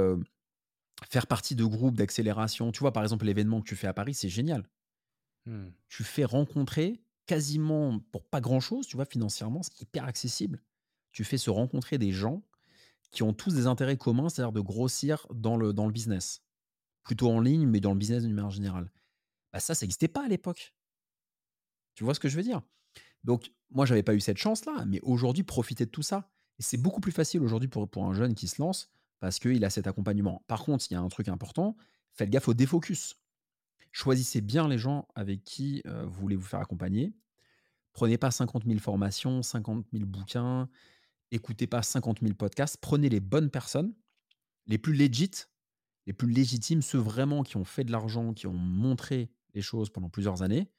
faire partie de groupes d'accélération. Tu vois, par exemple, l'événement que tu fais à Paris, c'est génial. Mmh. Tu fais rencontrer quasiment pour pas grand-chose, tu vois, financièrement, c'est hyper accessible. Tu fais se rencontrer des gens qui ont tous des intérêts communs, c'est-à-dire de grossir dans le, dans le business. Plutôt en ligne, mais dans le business d'une manière générale. Bah ça, ça n'existait pas à l'époque. Tu vois ce que je veux dire? Donc, moi, j'avais pas eu cette chance-là, mais aujourd'hui, profiter de tout ça. Et c'est beaucoup plus facile aujourd'hui pour, pour un jeune qui se lance parce qu'il a cet accompagnement. Par contre, il y a un truc important, faites gaffe au défocus. Choisissez bien les gens avec qui vous voulez vous faire accompagner. Prenez pas 50 000 formations, 50 000 bouquins, écoutez pas 50 000 podcasts. Prenez les bonnes personnes, les plus legit, les plus légitimes, ceux vraiment qui ont fait de l'argent, qui ont montré les choses pendant plusieurs années.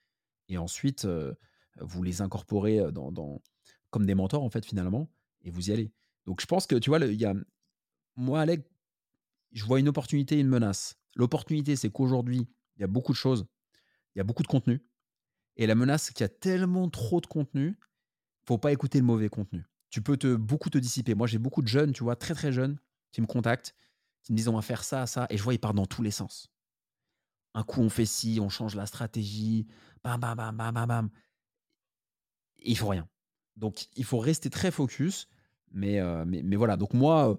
Et ensuite, vous les incorporez dans, comme des mentors, en fait, finalement, et vous y allez. Donc, je pense que, tu vois, il y a, moi, Alec, je vois une opportunité et une menace. L'opportunité, c'est qu'aujourd'hui, il y a beaucoup de choses, il y a beaucoup de contenu. Et la menace, c'est qu'il y a tellement trop de contenu, faut pas écouter le mauvais contenu. Tu peux beaucoup te dissiper. Moi, j'ai beaucoup de jeunes, tu vois, très très jeunes, qui me contactent, qui me disent on va faire ça, ça, et je vois, ils partent dans tous les sens. Un coup, on fait ci, on change la stratégie, bam, bam, bam, bam, bam, bam. il faut rien. Donc, il faut rester très focus. Mais, euh, mais, mais, voilà. Donc, moi,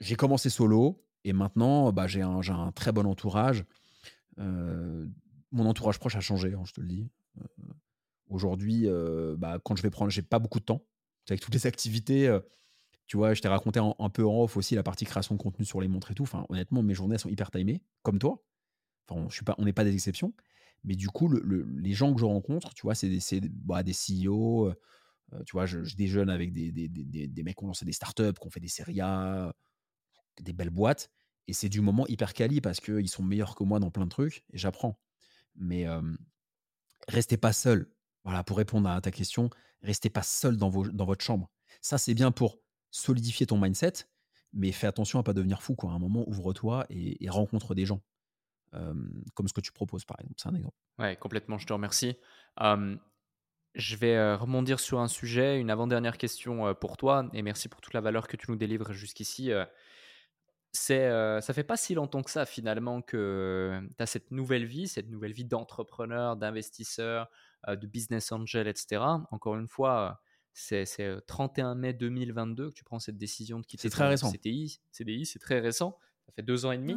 j'ai commencé solo. Et maintenant, bah, j'ai un, un, très bon entourage. mon entourage proche a changé, hein, je te le dis. Aujourd'hui, bah, quand je vais prendre, j'ai pas beaucoup de temps. Avec toutes les activités, tu vois, je t'ai raconté un, peu en off aussi la partie création de contenu sur les montres et tout. Enfin, honnêtement, mes journées sont hyper timées, comme toi. Enfin, suis pas, on n'est pas des exceptions. Mais du coup, les gens que je rencontre, tu vois, c'est des, bah, des CEO. tu vois, je, déjeune avec des, des, des, des, mecs qui ont lancé des startups, qui ont fait des séries A, des belles boîtes. Et c'est du moment hyper quali parce qu'ils sont meilleurs que moi dans plein de trucs et j'apprends. Mais restez pas seul. Voilà, pour répondre à ta question, restez pas seul dans, vos, dans votre chambre. Ça, c'est bien pour solidifier ton mindset, mais fais attention à pas devenir fou. Quoi. À un moment, ouvre-toi et, rencontre des gens, comme ce que tu proposes, par exemple. C'est un exemple. Ouais, complètement, je te remercie. je vais rebondir sur un sujet, une avant-dernière question pour toi, et merci pour toute la valeur que tu nous délivres jusqu'ici. C'est, ça fait pas si longtemps que ça finalement que tu as cette nouvelle vie, cette nouvelle vie d'entrepreneur, d'investisseur, de business angel, etc. Encore une fois, c'est, 31 mai 2022 que tu prends cette décision de quitter très récent. CTI, CDI, c'est très récent. Ça fait deux ans et demi.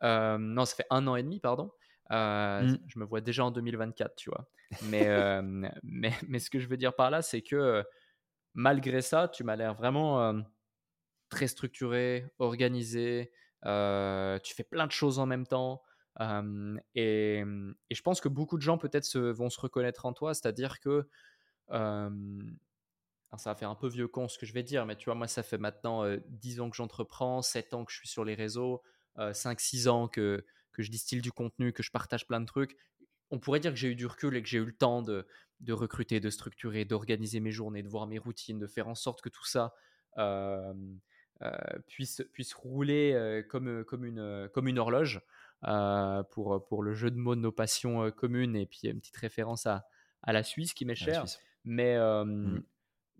non, ça fait un an et demi, pardon. Mmh. Je me vois déjà en 2024, tu vois. Mais, mais, mais, ce que je veux dire par là, c'est que malgré ça, tu m'as l'air vraiment très structuré, organisé. tu fais plein de choses en même temps. Et, et, je pense que beaucoup de gens peut-être vont se reconnaître en toi, c'est-à-dire que ça va faire un peu vieux con ce que je vais dire, mais tu vois, moi, ça fait maintenant 10 ans que j'entreprends, 7 ans que je suis sur les réseaux, 5-6 ans que, que je distille du contenu, que je partage plein de trucs. On pourrait dire que j'ai eu du recul et que j'ai eu le temps de, de recruter, de structurer, d'organiser mes journées, de voir mes routines, de faire en sorte que tout ça puisse, puisse rouler comme, comme, une, comme une horloge pour, pour le jeu de mots de nos passions communes et puis une petite référence à, à la Suisse qui m'est chère. Mais, mmh.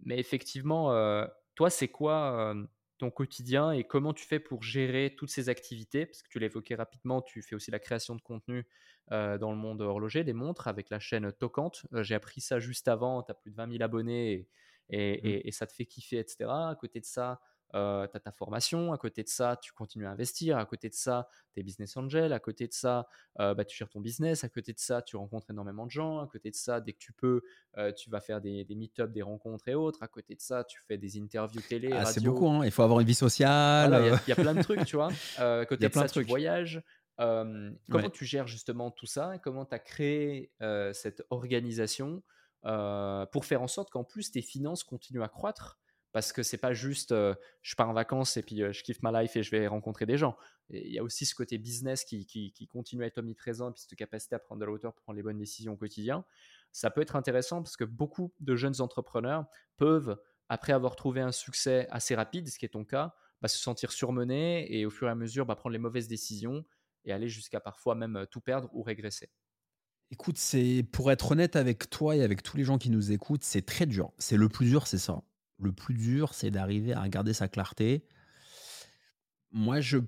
Mais effectivement, euh, toi, c'est quoi euh, ton quotidien et comment tu fais pour gérer toutes ces activités? Parce que tu évoqué rapidement, tu fais aussi la création de contenu euh, dans le monde horloger, des montres, avec la chaîne Tocante. J'ai appris ça juste avant, tu as plus de 20 000 abonnés et, mmh. et, ça te fait kiffer, etc. À côté de ça, euh, tu as ta formation, à côté de ça, tu continues à investir, à côté de ça, tu es business angel, à côté de ça, euh, bah, tu gères ton business, à côté de ça, tu rencontres énormément de gens, à côté de ça, dès que tu peux, euh, tu vas faire des, des meet-ups, des rencontres et autres, à côté de ça, tu fais des interviews télé, ah, C'est beaucoup, hein. il faut avoir une vie sociale. Il y, a plein de trucs, tu vois. à côté de ça, tu voyages. comment tu gères justement tout ça Comment tu as créé cette organisation pour faire en sorte qu'en plus tes finances continuent à croître parce que c'est pas juste je pars en vacances et puis je kiffe ma life et je vais rencontrer des gens. Il y a aussi ce côté business qui, continue à être omniprésent et puis cette capacité à prendre de la hauteur pour prendre les bonnes décisions au quotidien. Ça peut être intéressant parce que beaucoup de jeunes entrepreneurs peuvent, après avoir trouvé un succès assez rapide, ce qui est ton cas, bah, se sentir surmenés et au fur et à mesure bah, prendre les mauvaises décisions et aller jusqu'à parfois même tout perdre ou régresser. Écoute, c'est pour être honnête avec toi et avec tous les gens qui nous écoutent, c'est très dur. C'est le plus dur, c'est ça le plus dur, c'est d'arriver à garder sa clarté. Moi, je,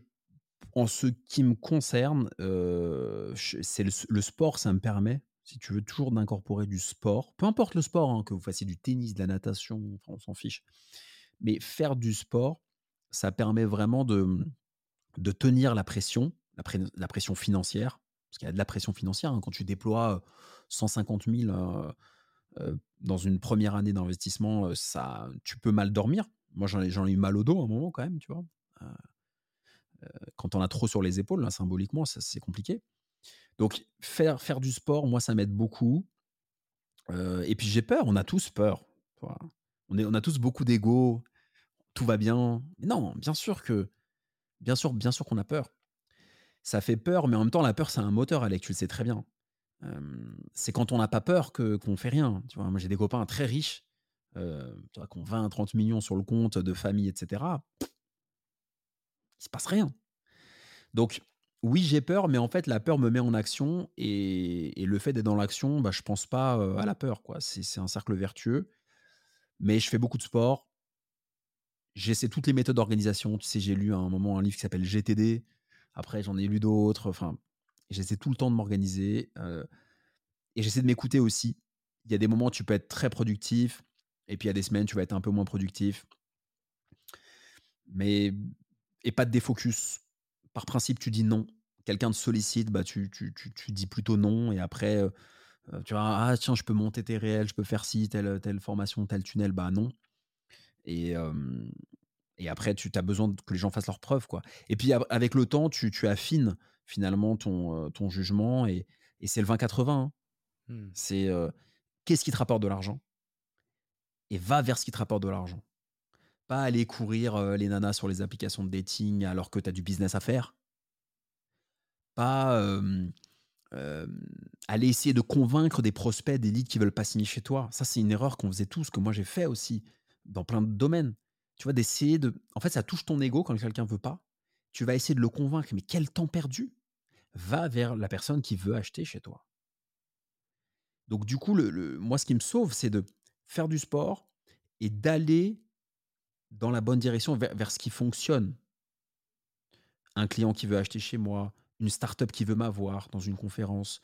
en ce qui me concerne, euh, c'est le, sport, ça me permet, si tu veux, toujours d'incorporer du sport. Peu importe le sport, hein, que vous fassiez du tennis, de la natation, on s'en fiche. Mais faire du sport, ça permet vraiment de, de tenir la pression, la, pression financière, parce qu'il y a de la pression financière hein, quand tu déploies 150 000 dans une première année d'investissement, ça, tu peux mal dormir. Moi, j'en ai, eu mal au dos à un moment quand même, tu vois. quand on a trop sur les épaules, là, symboliquement, c'est compliqué. Donc, faire, faire du sport, moi, ça m'aide beaucoup. et puis, j'ai peur. On a tous peur. On, a tous beaucoup d'ego. Tout va bien. Non, bien sûr que, bien sûr, bien sûr qu'on a peur. Ça fait peur, mais en même temps, la peur, c'est un moteur, Alex. Tu le sais très bien c'est quand on n'a pas peur que qu'on fait rien. Tu vois, moi j'ai des copains très riches, euh, qui ont 20, 30 millions sur le compte de famille, etc. Il se passe rien. Donc oui, j'ai peur, mais en fait la peur me met en action et, le fait d'être dans l'action, bah, je pense pas à la peur. quoi. C'est un cercle vertueux. Mais je fais beaucoup de sport. J'essaie toutes les méthodes d'organisation. Tu sais, j'ai lu à un moment un livre qui s'appelle GTD. Après, j'en ai lu d'autres. Enfin, J'essaie tout le temps de m'organiser. et j'essaie de m'écouter aussi. Il y a des moments où tu peux être très productif. Et puis il y a des semaines, tu vas être un peu moins productif. Mais. Et pas de défocus. par principe, tu dis non. Quelqu'un te sollicite, bah, tu, tu, tu, tu dis plutôt non. Et après, tu vois, ah tiens, je peux monter tes réels, je peux faire ci, telle, telle formation, tel tunnel, bah non. Et, et après, tu as besoin que les gens fassent leurs preuves. Quoi. Et puis, avec le temps, tu, tu affines finalement ton, ton jugement. Et, et c'est le 20-80. Hein. Mmh. C'est qu'est-ce qui te rapporte de l'argent Et va vers ce qui te rapporte de l'argent. Pas aller courir les nanas sur les applications de dating alors que tu as du business à faire. Pas aller essayer de convaincre des prospects, des leads qui veulent pas signer chez toi. Ça, c'est une erreur qu'on faisait tous, que moi j'ai fait aussi dans plein de domaines. Tu vois, d'essayer de. En fait, ça touche ton ego quand quelqu'un veut pas. Tu vas essayer de le convaincre, mais quel temps perdu? Va vers la personne qui veut acheter chez toi. Donc, du coup, moi, ce qui me sauve, c'est de faire du sport et d'aller dans la bonne direction vers, ce qui fonctionne. Un client qui veut acheter chez moi, une start-up qui veut m'avoir dans une conférence,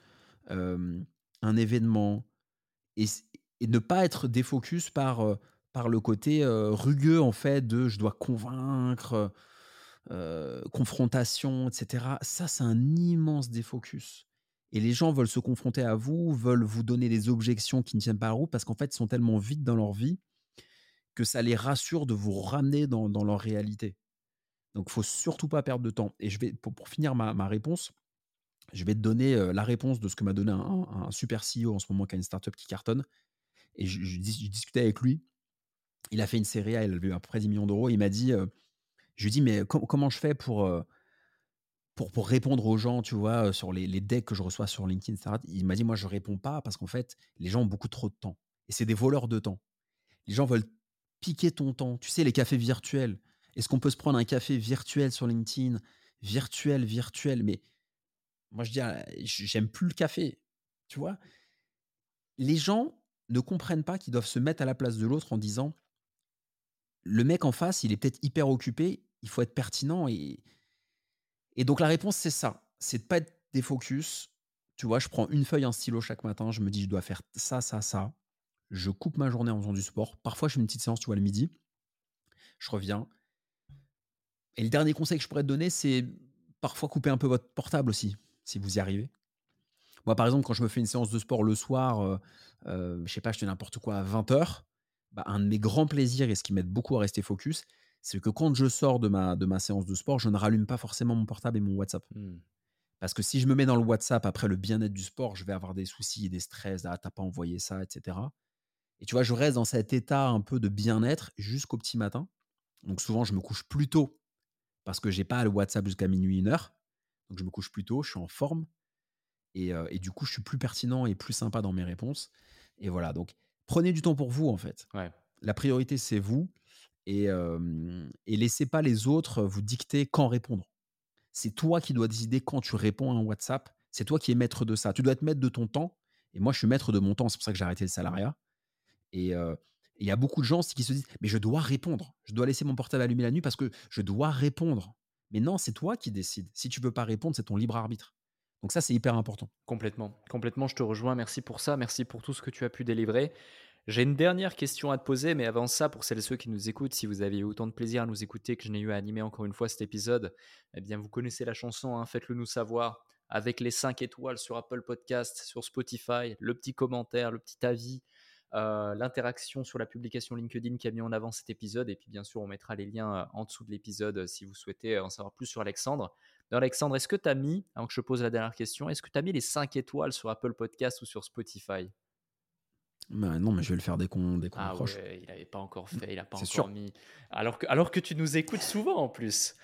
un événement, et, ne pas être défocus par, par le côté rugueux en fait de je dois convaincre, confrontation, etc. Ça, c'est un immense défocus. Et les gens veulent se confronter à vous, veulent vous donner des objections qui ne tiennent pas à route parce qu'en fait, ils sont tellement vides dans leur vie que ça les rassure de vous ramener dans, leur réalité. Donc, il faut surtout pas perdre de temps. Et je vais, pour, finir ma, réponse, je vais te donner la réponse de ce que m'a donné un, super CEO en ce moment qui a une startup qui cartonne. Et je, discutais avec lui. Il a fait une série A, il a eu à peu près 10 millions d'euros. Il m'a dit, je lui dis, mais comment je fais pour pour, répondre aux gens, tu vois, sur les, les, decks que je reçois sur LinkedIn, etc. Il m'a dit, moi, je réponds pas parce qu'en fait, les gens ont beaucoup trop de temps. Et c'est des voleurs de temps. Les gens veulent piquer ton temps. Tu sais, les cafés virtuels. Est-ce qu'on peut se prendre un café virtuel sur LinkedIn? Virtuel, virtuel. Mais moi, je dis, ah, j'aime plus le café. Tu vois Les gens ne comprennent pas qu'ils doivent se mettre à la place de l'autre en disant, le mec en face, il est peut-être hyper occupé, il faut être pertinent et et donc la réponse, c'est ça. C'est de pas être défocus. Tu vois, je prends une feuille, un stylo chaque matin. Je me dis, je dois faire ça, ça, ça. Je coupe ma journée en faisant du sport. Parfois, je fais une petite séance, tu vois, le midi. Je reviens. Et le dernier conseil que je pourrais te donner, c'est parfois couper un peu votre portable aussi, si vous y arrivez. Moi, par exemple, quand je me fais une séance de sport le soir, euh, euh, je sais pas, je fais n'importe quoi à 20h, bah, un de mes grands plaisirs et ce qui m'aide beaucoup à rester focus, c'est que quand je sors de ma, de ma séance de sport, je ne rallume pas forcément mon portable et mon WhatsApp. Mmh. Parce que si je me mets dans le WhatsApp après le bien-être du sport, je vais avoir des soucis, des stress, ah, t'as pas envoyé ça, etc. Et tu vois, je reste dans cet état un peu de bien-être jusqu'au petit matin. Donc souvent, je me couche plus tôt parce que j'ai pas le WhatsApp jusqu'à minuit, une heure. Donc je me couche plus tôt, je suis en forme. Et, euh, et, du coup, je suis plus pertinent et plus sympa dans mes réponses. Et voilà, donc prenez du temps pour vous, en fait. La priorité, c'est vous et, et laissez pas les autres vous dicter quand répondre. C'est toi qui dois décider quand tu réponds à un WhatsApp. C'est toi qui es maître de ça. Tu dois être maître de ton temps. Et moi, je suis maître de mon temps. C'est pour ça que j'ai arrêté le salariat. Et il y a beaucoup de gens qui se disent Mais je dois répondre. Je dois laisser mon portable allumé la nuit parce que je dois répondre. Mais non, c'est toi qui décides. Si tu veux pas répondre, c'est ton libre arbitre. Donc ça, c'est hyper important. Complètement. Complètement, je te rejoins. Merci pour ça. Merci pour tout ce que tu as pu délivrer. J'ai une dernière question à te poser, mais avant ça, pour celles et ceux qui nous écoutent, si vous avez eu autant de plaisir à nous écouter que je n'ai eu à animer encore une fois cet épisode, eh bien vous connaissez la chanson, hein, faites-le nous savoir avec les 5 étoiles sur Apple Podcast, sur Spotify, le petit commentaire, le petit avis, euh, l'interaction sur la publication LinkedIn qui a mis en avant cet épisode. Et puis bien sûr, on mettra les liens euh, en dessous de l'épisode euh, si vous souhaitez en savoir plus sur Alexandre. Alexandre, est-ce que tu as mis, avant que je pose la dernière question, est-ce que tu as mis les 5 étoiles sur Apple Podcast ou sur Spotify? Bah, non, mais je vais le faire dès qu'on dès ah il n'avait pas encore fait, il n'a pas encore mis. Alors que, alors que tu nous écoutes souvent en plus.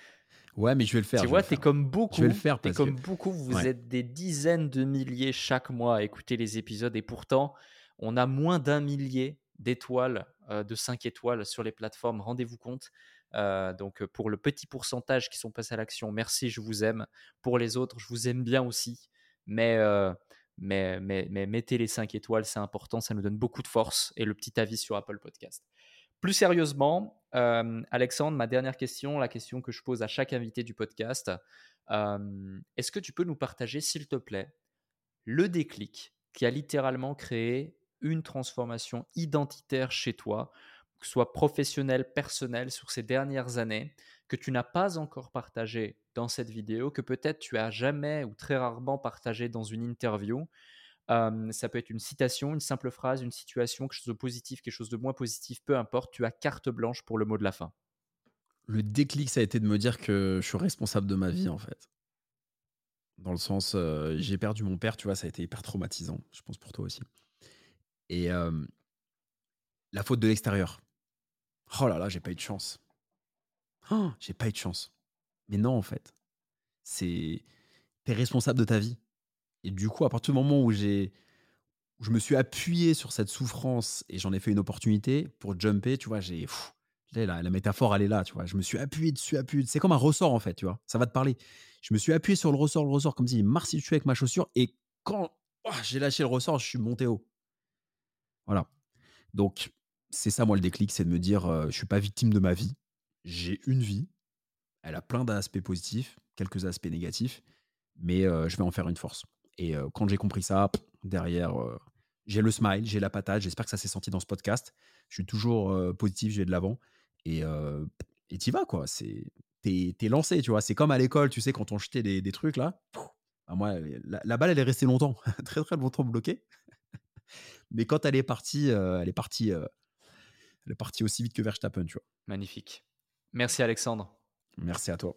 Ouais, mais je vais le faire. Tu vois, tu es comme beaucoup. Je vais le faire. Es comme beaucoup. Vous êtes des dizaines de milliers chaque mois à écouter les épisodes et pourtant, on a moins d'un millier d'étoiles, euh, de 5 étoiles sur les plateformes. Rendez-vous compte. Euh, donc, pour le petit pourcentage qui sont passés à l'action, merci, je vous aime. Pour les autres, je vous aime bien aussi. Mais euh, mais, mettez les 5 étoiles, c'est important, ça nous donne beaucoup de force et le petit avis sur Apple Podcast. Plus sérieusement, euh, Alexandre, ma dernière question, la question que je pose à chaque invité du podcast, euh, est-ce que tu peux nous partager, s'il te plaît, le déclic qui a littéralement créé une transformation identitaire chez toi, que ce soit professionnelle, personnelle, sur ces dernières années que tu n'as pas encore partagé dans cette vidéo, que peut-être tu as jamais ou très rarement partagé dans une interview. ça peut être une citation, une simple phrase, une situation, quelque chose de positif, quelque chose de moins positif, peu importe, tu as carte blanche pour le mot de la fin. Le déclic, ça a été de me dire que je suis responsable de ma vie, en fait. Dans le sens, j'ai perdu mon père, tu vois, ça a été hyper traumatisant, je pense pour toi aussi. Et la faute de l'extérieur. Oh là là, j'ai pas eu de chance. Oh, j'ai pas eu de chance. Mais non, en fait. C'est. T'es responsable de ta vie. Et du coup, à partir du moment où j'ai. je me suis appuyé sur cette souffrance et j'en ai fait une opportunité pour jumper, tu vois, j'ai. La, la métaphore, elle est là, tu vois. Je me suis appuyé dessus, appuyé. C'est comme un ressort, en fait, tu vois. Ça va te parler. Je me suis appuyé sur le ressort, le ressort, comme si il suis avec ma chaussure. Et quand oh, j'ai lâché le ressort, je suis monté haut. Voilà. Donc, c'est ça, moi, le déclic, c'est de me dire, je je suis pas victime de ma vie. J'ai une vie. Elle a plein d'aspects positifs, quelques aspects négatifs, mais je vais en faire une force. Et quand j'ai compris ça, derrière, j'ai le smile, j'ai la patate. J'espère que ça s'est senti dans ce podcast. Je suis toujours positif, je vais de l'avant. Et et t'y vas, quoi. T'es es lancé, tu vois. C'est comme à l'école, tu sais, quand on jetait des, des trucs là. Bah, moi, la, balle, elle est restée longtemps, très très longtemps bloquée. Mais quand elle est partie, elle est partie, elle est partie aussi vite que Verstappen, tu vois. Magnifique. Merci Alexandre. Merci à toi.